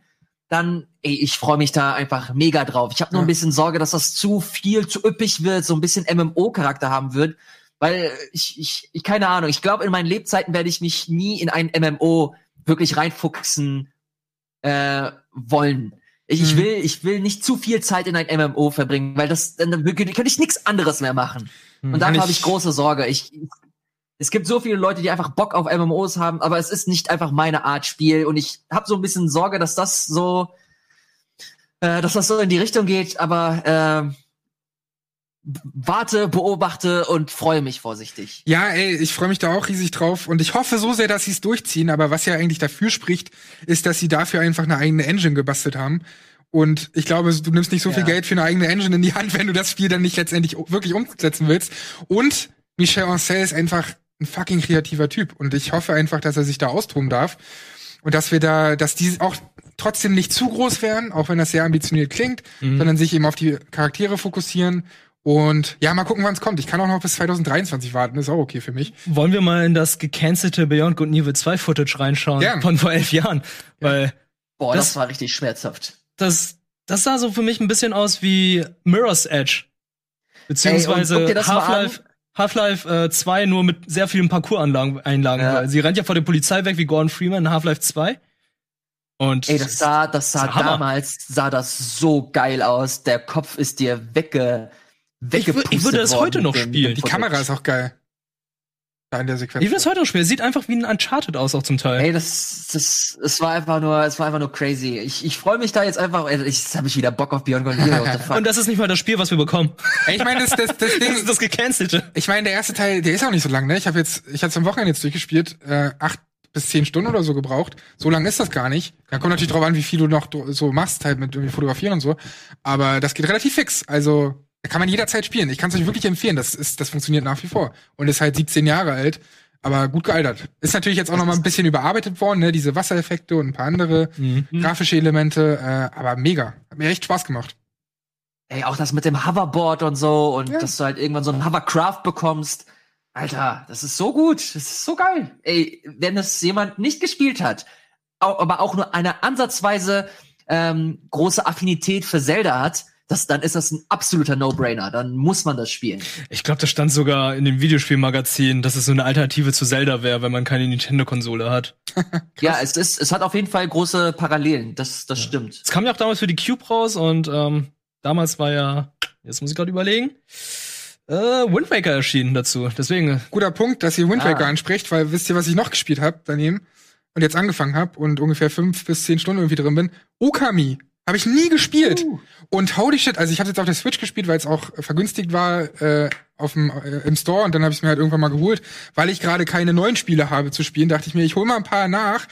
dann, ey, ich freue mich da einfach mega drauf. Ich habe nur Ja. ein bisschen Sorge, dass das zu viel, zu üppig wird, so ein bisschen MMO-Charakter haben wird, weil ich, ich, ich keine Ahnung, ich glaube, in meinen Lebzeiten werde ich mich nie in ein MMO wirklich reinfuchsen äh, wollen. Ich, ich Mhm. will, ich will nicht zu viel Zeit in ein MMO verbringen, weil das dann dann könnte ich nichts anderes mehr machen. Und Kann davor habe ich- ich große Sorge. Ich, es gibt so viele Leute, die einfach Bock auf MMOs haben, aber es ist nicht einfach meine Art Spiel. Und ich habe so ein bisschen Sorge, dass das so, äh, dass das so in die Richtung geht. Aber äh, warte, beobachte und freue mich vorsichtig. Ja, ey, ich freue mich da auch riesig drauf und ich hoffe so sehr, dass sie es durchziehen. Aber was ja eigentlich dafür spricht, ist, dass sie dafür einfach eine eigene Engine gebastelt haben. Und ich glaube, du nimmst nicht so viel Ja. Geld für eine eigene Engine in die Hand, wenn du das Spiel dann nicht letztendlich wirklich umsetzen willst. Und Michel Ancel ist einfach ein fucking kreativer Typ. Und ich hoffe einfach, dass er sich da austoben darf. Und dass wir da, dass die auch trotzdem nicht zu groß werden, auch wenn das sehr ambitioniert klingt, Mhm. sondern sich eben auf die Charaktere fokussieren. Und ja, mal gucken, wann es kommt. Ich kann auch noch bis 2023 warten, ist auch okay für mich. Wollen wir mal in das gecancelte Beyond Good and Evil 2 Footage reinschauen Gern. von vor elf Jahren? Weil Boah, das, Das- war richtig schmerzhaft. das, das sah so für mich ein bisschen aus wie Mirror's Edge. Beziehungsweise Half-Life Half-Life äh, 2 nur mit sehr vielen Parcours-Einlagen. Einlagen, Ja. Sie rennt ja vor der Polizei weg wie Gordon Freeman in Half-Life 2. Und Ey, das sah, das sah damals, sah das so geil aus. Der Kopf ist dir wegge, Ich wür- ich würde es worden heute noch spielen. Die Kamera ist auch geil. Da in der Sequenz. ich will es heute noch spielen. Sieht einfach wie ein Uncharted aus, auch zum Teil. Ey, das, das, es war einfach nur, es war einfach nur crazy. Ich, ich freue mich da jetzt einfach, ey, ich jetzt habe ich wieder Bock auf Beyond the fuck. Und das ist nicht mal das Spiel, was wir bekommen. Ey, ich meine, das, das, das Das Ding, ist das gecancelte. ich meine, der erste Teil, der ist auch nicht so lang, ne? Ich habe jetzt, ich hatte am Wochenende jetzt durchgespielt, äh, acht bis zehn Stunden oder so gebraucht. So lang ist das gar nicht. Da kommt natürlich drauf an, wie viel du noch so machst, halt mit irgendwie Fotografieren und so. Aber das geht relativ fix. Also, da kann man jederzeit spielen. Ich kann es euch wirklich empfehlen. Das ist, das funktioniert nach wie vor. Und ist halt 17 Jahre alt, aber gut gealtert. Ist natürlich jetzt auch noch mal ein bisschen überarbeitet worden, ne? Diese Wassereffekte und ein paar andere Mhm. grafische Elemente, äh, aber mega. Hat mir echt Spaß gemacht. Ey, auch das mit dem Hoverboard und so und Ja. dass du halt irgendwann so ein Hovercraft bekommst. Alter, das ist so gut. Das ist so geil. Ey, wenn es jemand nicht gespielt hat, aber auch nur eine ansatzweise ähm, große Affinität für Zelda hat, das, dann ist das ein absoluter No-Brainer. Dann muss man das spielen. Ich glaube, das stand sogar in dem Videospielmagazin, dass es so eine Alternative zu Zelda wäre, wenn man keine Nintendo-Konsole hat. Ja, es ist, es hat auf jeden Fall große Parallelen. Das, das stimmt. Es kam ja auch damals für die Cube raus und ähm, damals war ja, jetzt muss ich gerade überlegen, äh, Wind Waker erschienen dazu. Deswegen, Guter Punkt, dass ihr Wind Waker Ah. anspricht, weil wisst ihr, was ich noch gespielt habe daneben und jetzt angefangen habe und ungefähr fünf bis zehn Stunden irgendwie drin bin? Okami. Habe ich nie gespielt. Uh. Und holy shit, also ich habe jetzt auf der Switch gespielt, weil es auch äh, vergünstigt war äh, auf dem, äh, im Store und dann habe ich mir halt irgendwann mal geholt, weil ich gerade keine neuen Spiele habe zu spielen, dachte ich mir, ich hole mal ein paar nach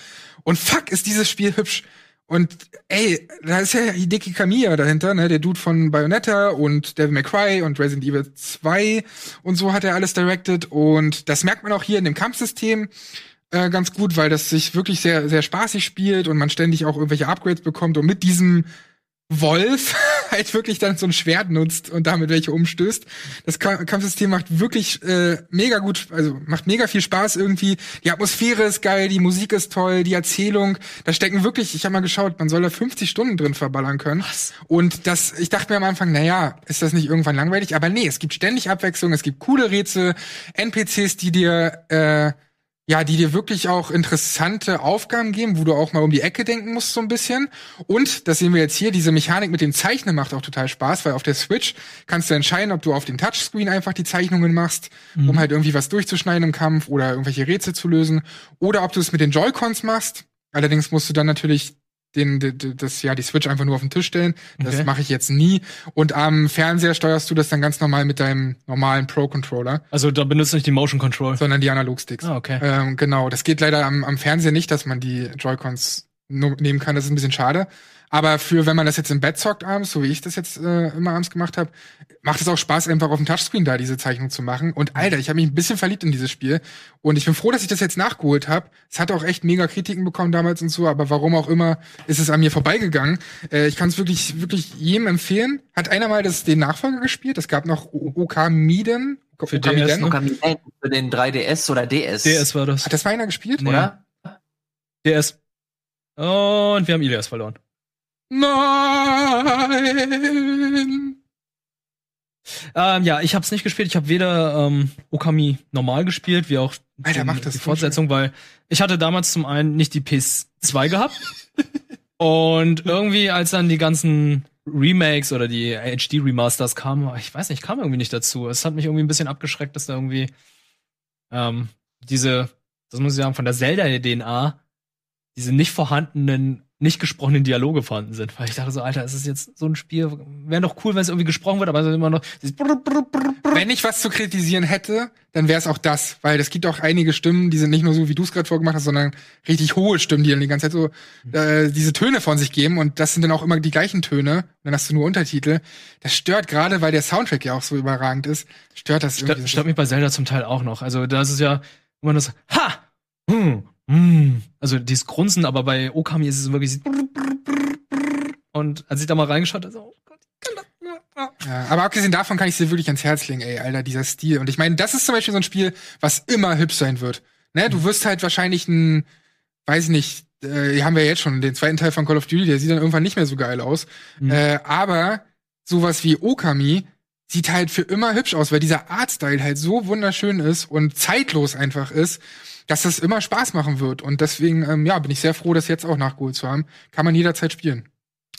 und fuck, ist dieses Spiel hübsch. Und ey, da ist ja Hideki Kamiya dahinter, ne, der Dude von Bayonetta und Devil May Cry und Resident Evil 2 und so hat er alles directed und das merkt man auch hier in dem Kampfsystem äh, ganz gut, weil das sich wirklich sehr sehr spaßig spielt und man ständig auch irgendwelche Upgrades bekommt und mit diesem Wolf halt wirklich dann so ein Schwert nutzt und damit welche umstößt. Das Ka- Kampfsystem macht wirklich äh, mega gut, also macht mega viel Spaß irgendwie. Die Atmosphäre ist geil, die Musik ist toll, die Erzählung. Da stecken wirklich, ich habe mal geschaut, man soll da 50 Stunden drin verballern können. Was? Und das, ich dachte mir am Anfang, na ja, ist das nicht irgendwann langweilig? Aber nee, es gibt ständig Abwechslung, es gibt coole Rätsel, NPCs, die dir äh, ja, die dir wirklich auch interessante Aufgaben geben, wo du auch mal um die Ecke denken musst so ein bisschen. Und, das sehen wir jetzt hier, diese Mechanik mit dem Zeichnen macht auch total Spaß, weil auf der Switch kannst du entscheiden, ob du auf dem Touchscreen einfach die Zeichnungen machst, um halt irgendwie was durchzuschneiden im Kampf oder irgendwelche Rätsel zu lösen, oder ob du es mit den Joy-Cons machst. Allerdings musst du dann natürlich den, d- d- das, ja, die Switch einfach nur auf den Tisch stellen. Das Okay. mache ich jetzt nie. Und am Fernseher steuerst du das dann ganz normal mit deinem normalen Pro-Controller, Also da benutzt du nicht die Motion Control. sondern die Analogsticks. Ah, okay. Ähm, genau, das geht leider am, am Fernseher nicht, dass man die Joy-Cons nehmen kann. Das ist ein bisschen schade. Aber für, wenn man das jetzt im Bett zockt abends, so wie ich das jetzt äh, immer abends gemacht habe, macht es auch Spaß, einfach auf dem Touchscreen da diese Zeichnung zu machen. Und Alter, ich habe mich ein bisschen verliebt in dieses Spiel. Und ich bin froh, dass ich das jetzt nachgeholt habe. Es hat auch echt mega Kritiken bekommen damals und so, aber warum auch immer ist es an mir vorbeigegangen. Äh, ich kann es wirklich, wirklich jedem empfehlen. Hat einer mal das, den Nachfolger gespielt? Es gab noch OK Miden. Für OK DS? Okami für den 3DS oder DS. DS war das. Hat das mal einer gespielt? Nee. Oder? DS. Und wir haben Ilias verloren. Nein! Ähm, ja, ich habe es nicht gespielt. Ich habe weder ähm, Okami normal gespielt, wie auch Alter, den- die Fortsetzung, weil ich hatte damals zum einen nicht die PS2 gehabt und irgendwie als dann die ganzen Remakes oder die HD Remasters kamen, ich weiß nicht, kam irgendwie nicht dazu. Es hat mich irgendwie ein bisschen abgeschreckt, dass da irgendwie ähm, diese, das muss ich sagen, von der Zelda DNA diese nicht vorhandenen, nicht gesprochenen Dialoge vorhanden sind. Weil ich dachte so, Alter, ist es jetzt so ein Spiel, wäre doch cool, wenn es irgendwie gesprochen wird, aber es ist immer noch Wenn ich was zu kritisieren hätte, dann wäre es auch das, weil es gibt auch einige Stimmen, die sind nicht nur so, wie du es gerade vorgemacht hast, sondern richtig hohe Stimmen, die dann die ganze Zeit so äh, diese Töne von sich geben und das sind dann auch immer die gleichen Töne. Dann hast du nur Untertitel. Das stört gerade, weil der Soundtrack ja auch so überragend ist. Stört das irgendwie. Stört, stört mich bei Zelda zum Teil auch noch. Also da ist es ja immer das Ha! Hm, hm. Also dieses Grunzen, aber bei Okami ist es wirklich und als ich da mal reingeschaut habe, so, oh Gott, ich kann das nur. Ja, aber abgesehen davon kann ich dir wirklich ans Herz legen, ey, Alter, dieser Stil. Und ich meine, das ist zum Beispiel so ein Spiel, was immer hübsch sein wird. Ne, du wirst halt wahrscheinlich ein, weiß ich nicht, äh, hier haben wir jetzt schon den zweiten Teil von Call of Duty, der sieht dann irgendwann nicht mehr so geil aus. Mhm. Äh, aber sowas wie Okami sieht halt für immer hübsch aus, weil dieser Artstyle halt so wunderschön ist und zeitlos einfach ist, dass das immer Spaß machen wird. Und deswegen, ähm, ja, bin ich sehr froh, das jetzt auch nachgeholt zu haben. Kann man jederzeit spielen.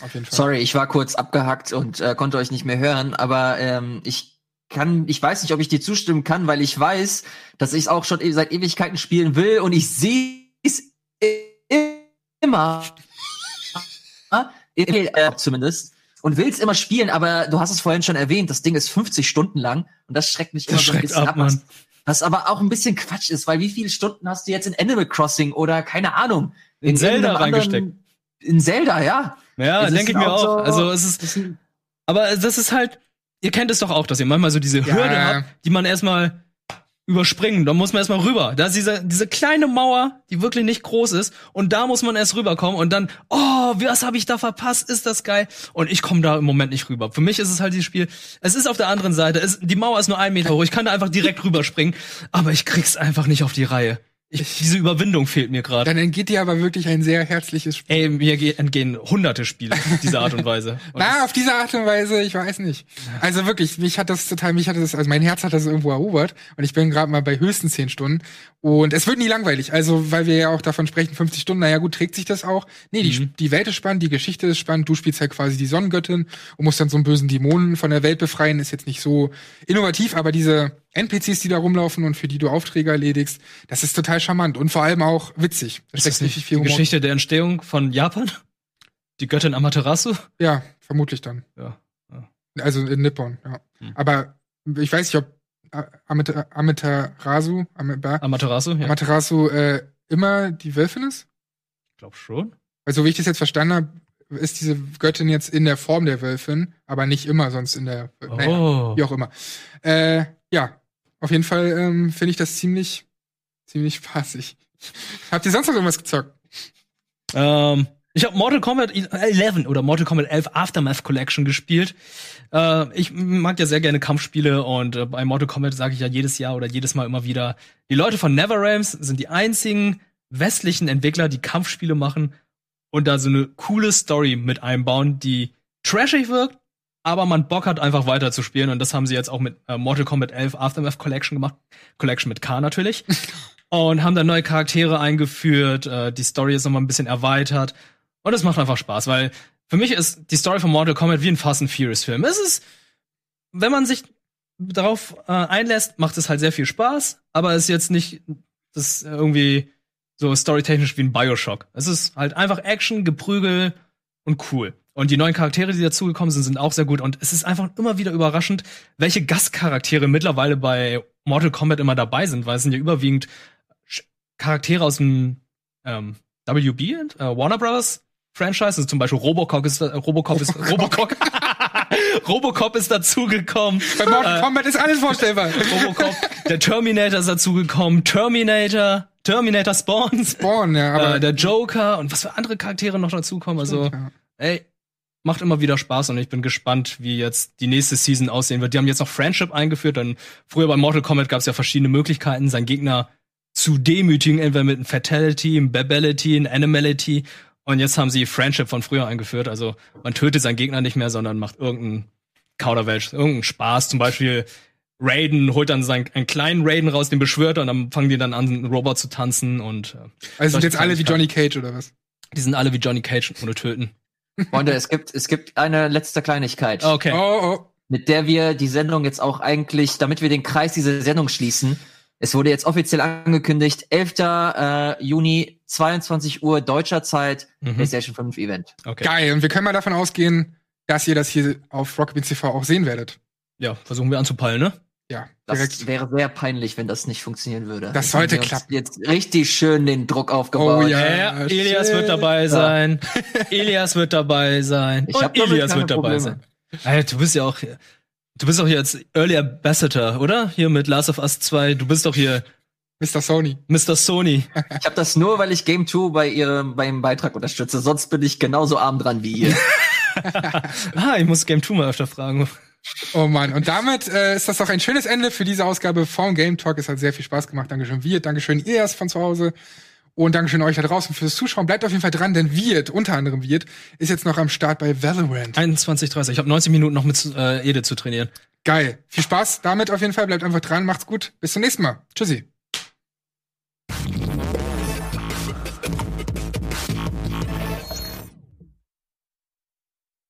Auf jeden Fall. Sorry, ich war kurz abgehackt und äh, konnte euch nicht mehr hören, aber ähm, ich kann, ich weiß nicht, ob ich dir zustimmen kann, weil ich weiß, dass ich es auch schon e- seit Ewigkeiten spielen will und ich sehe es immer, äh, zumindest, und will es immer spielen, aber du hast es vorhin schon erwähnt, das Ding ist 50 Stunden lang und das schreckt mich immer Das so ein bisschen ab, ab. Was, aber auch ein bisschen Quatsch ist, weil wie viele Stunden hast du jetzt in Animal Crossing oder keine Ahnung, In Zelda irgendeinem reingesteckt. In Zelda, ja. Ja, denke ich mir auch so- Also es ist, aber das ist halt, ihr kennt es doch auch, dass ihr manchmal so diese Ja. Hürde habt, die man erstmal überspringen. Da muss man erstmal rüber. Da ist diese, diese kleine Mauer, die wirklich nicht groß ist. Und da muss man erst rüberkommen. Und dann, oh, was habe ich da verpasst? Ist das geil? Und ich komme da im Moment nicht rüber. Für mich ist es halt dieses Spiel. Es ist auf der anderen Seite. Es, die Mauer ist nur ein Meter hoch. Ich kann da einfach direkt rüberspringen. Aber ich krieg's einfach nicht auf die Reihe. Ich, diese Überwindung fehlt mir gerade. Dann entgeht dir aber wirklich ein sehr herzliches Spiel. Ey, mir ge- entgehen hunderte Spiele auf diese Art und Weise. Und Na, auf diese Art und Weise, ich weiß nicht. Also wirklich, mich hat das total, mich hat das, also mein Herz hat das irgendwo erobert und ich bin gerade mal bei höchstens zehn Stunden und es wird nie langweilig. Also, weil wir ja auch davon sprechen, 50 Stunden, naja gut, trägt sich das auch. Nee, die, Mhm. die Welt ist spannend, die Geschichte ist spannend, du spielst halt quasi die Sonnengöttin und musst dann so einen bösen Dämonen von der Welt befreien, ist jetzt nicht so innovativ, aber diese NPCs, die da rumlaufen und für die du Aufträge erledigst, das ist total charmant und vor allem auch witzig. Da ist das nicht viel die Humor. Geschichte der Entstehung von Japan? Die Göttin Amaterasu? Ja, vermutlich dann. Ja. Also in Nippon, ja. Hm. Aber ich weiß nicht, ob Amata- Amaterasu, Amaterasu? Ja. Amaterasu äh, immer die Wölfin ist? Ich glaube schon. Weil so wie ich das jetzt verstanden habe, ist diese Göttin jetzt in der Form der Wölfin, aber nicht immer sonst in der, naja, Oh. wie auch immer. Äh, ja, auf jeden Fall ähm, finde ich das ziemlich, ziemlich spaßig. Habt ihr sonst noch irgendwas gezockt? Ähm, ich habe Mortal Kombat 11 oder Mortal Kombat 11 Aftermath Collection gespielt. Äh, ich mag ja sehr gerne Kampfspiele und äh, bei Mortal Kombat sage ich ja jedes Jahr oder jedes Mal immer wieder, die Leute von NetherRealms sind die einzigen westlichen Entwickler, die Kampfspiele machen und da so eine coole Story mit einbauen, die trashig wirkt, aber man Bock hat einfach weiter zu spielen und das haben sie jetzt auch mit äh, Mortal Kombat 11 Aftermath Collection gemacht. Collection mit K natürlich. und haben da neue Charaktere eingeführt, äh, die Story ist nochmal ein bisschen erweitert und es macht einfach Spaß, weil für mich ist die Story von Mortal Kombat wie ein Fast and Furious Film. Es ist, wenn man sich darauf äh, einlässt, macht es halt sehr viel Spaß, aber es ist jetzt nicht das irgendwie so storytechnisch wie ein Bioshock. Es ist halt einfach Action, Geprügel und cool. Und die neuen Charaktere, die dazugekommen sind, sind auch sehr gut. Und es ist einfach immer wieder überraschend, welche Gastcharaktere mittlerweile bei Mortal Kombat immer dabei sind, weil es sind ja überwiegend Charaktere aus dem ähm, WB, äh, Warner Brothers Franchise, also zum Beispiel Robocop ist, äh, Robocop ist, Robocop, Robocop ist dazugekommen. Bei Mortal Äh, Kombat ist alles vorstellbar. Robocop, der Terminator ist dazugekommen, Terminator, Terminator Spawns, Spawn, ja, aber äh, der Joker und was für andere Charaktere noch dazukommen. Also, ey, macht immer wieder Spaß und ich bin gespannt, wie jetzt die nächste Season aussehen wird. Die haben jetzt noch Friendship eingeführt, denn früher bei Mortal Kombat gab es ja verschiedene Möglichkeiten, seinen Gegner zu demütigen, entweder mit einem Fatality, einem Babality, einem Animality. Und jetzt haben sie Friendship von früher eingeführt. Also man tötet seinen Gegner nicht mehr, sondern macht irgendeinen Kauderwelsch, irgendeinen Spaß. Zum Beispiel Raiden holt dann seinen, einen kleinen Raiden raus, den beschwört und dann fangen die dann an, einen Robot zu tanzen und äh, Also sind jetzt alle wie Johnny Cage oder was? die sind alle wie Johnny Cage ohne töten. Freunde, es gibt, es gibt eine letzte Kleinigkeit, Okay. Oh, oh. mit der wir die Sendung jetzt auch eigentlich, damit wir den Kreis dieser Sendung schließen. Es wurde jetzt offiziell angekündigt, 11. Äh, Juni, 22 Uhr deutscher Zeit, Mhm. PlayStation 5 Event. Okay. Geil. Und wir können mal davon ausgehen, dass ihr das hier auf Rocket Beans TV auch sehen werdet. Ja, versuchen wir anzupeilen, ne? Ja, Das direkt. wäre sehr peinlich, wenn das nicht funktionieren würde. Das sollte klappen. Jetzt richtig schön den Druck aufgebaut. Oh ja. Ja, Elias wird dabei sein. Elias wird dabei sein. Ich und hab Elias wird dabei Probleme. sein. Alter, du bist ja auch hier. Du bist doch jetzt Early Ambassador, oder? Hier mit Last of Us 2. Du bist doch hier Mr. Sony. Mr. Sony. Ich habe das nur, weil ich Game 2 bei ihrem beim Beitrag unterstütze. Sonst bin ich genauso arm dran wie ihr. Ah, ich muss Game 2 mal öfter fragen. Oh Mann. Und damit äh, ist das doch ein schönes Ende für diese Ausgabe vom Game Talk. Es hat sehr viel Spaß gemacht. Dankeschön, Wirt. Dankeschön, Elias von zu Hause. Und Dankeschön euch da draußen fürs Zuschauen. Bleibt auf jeden Fall dran, denn Wirt, unter anderem Wirt, ist jetzt noch am Start bei Valorant. 21, 30. Ich habe 90 Minuten noch mit äh, Ede zu trainieren. Geil. Viel Spaß damit auf jeden Fall. Bleibt einfach dran. Macht's gut. Bis zum nächsten Mal. Tschüssi.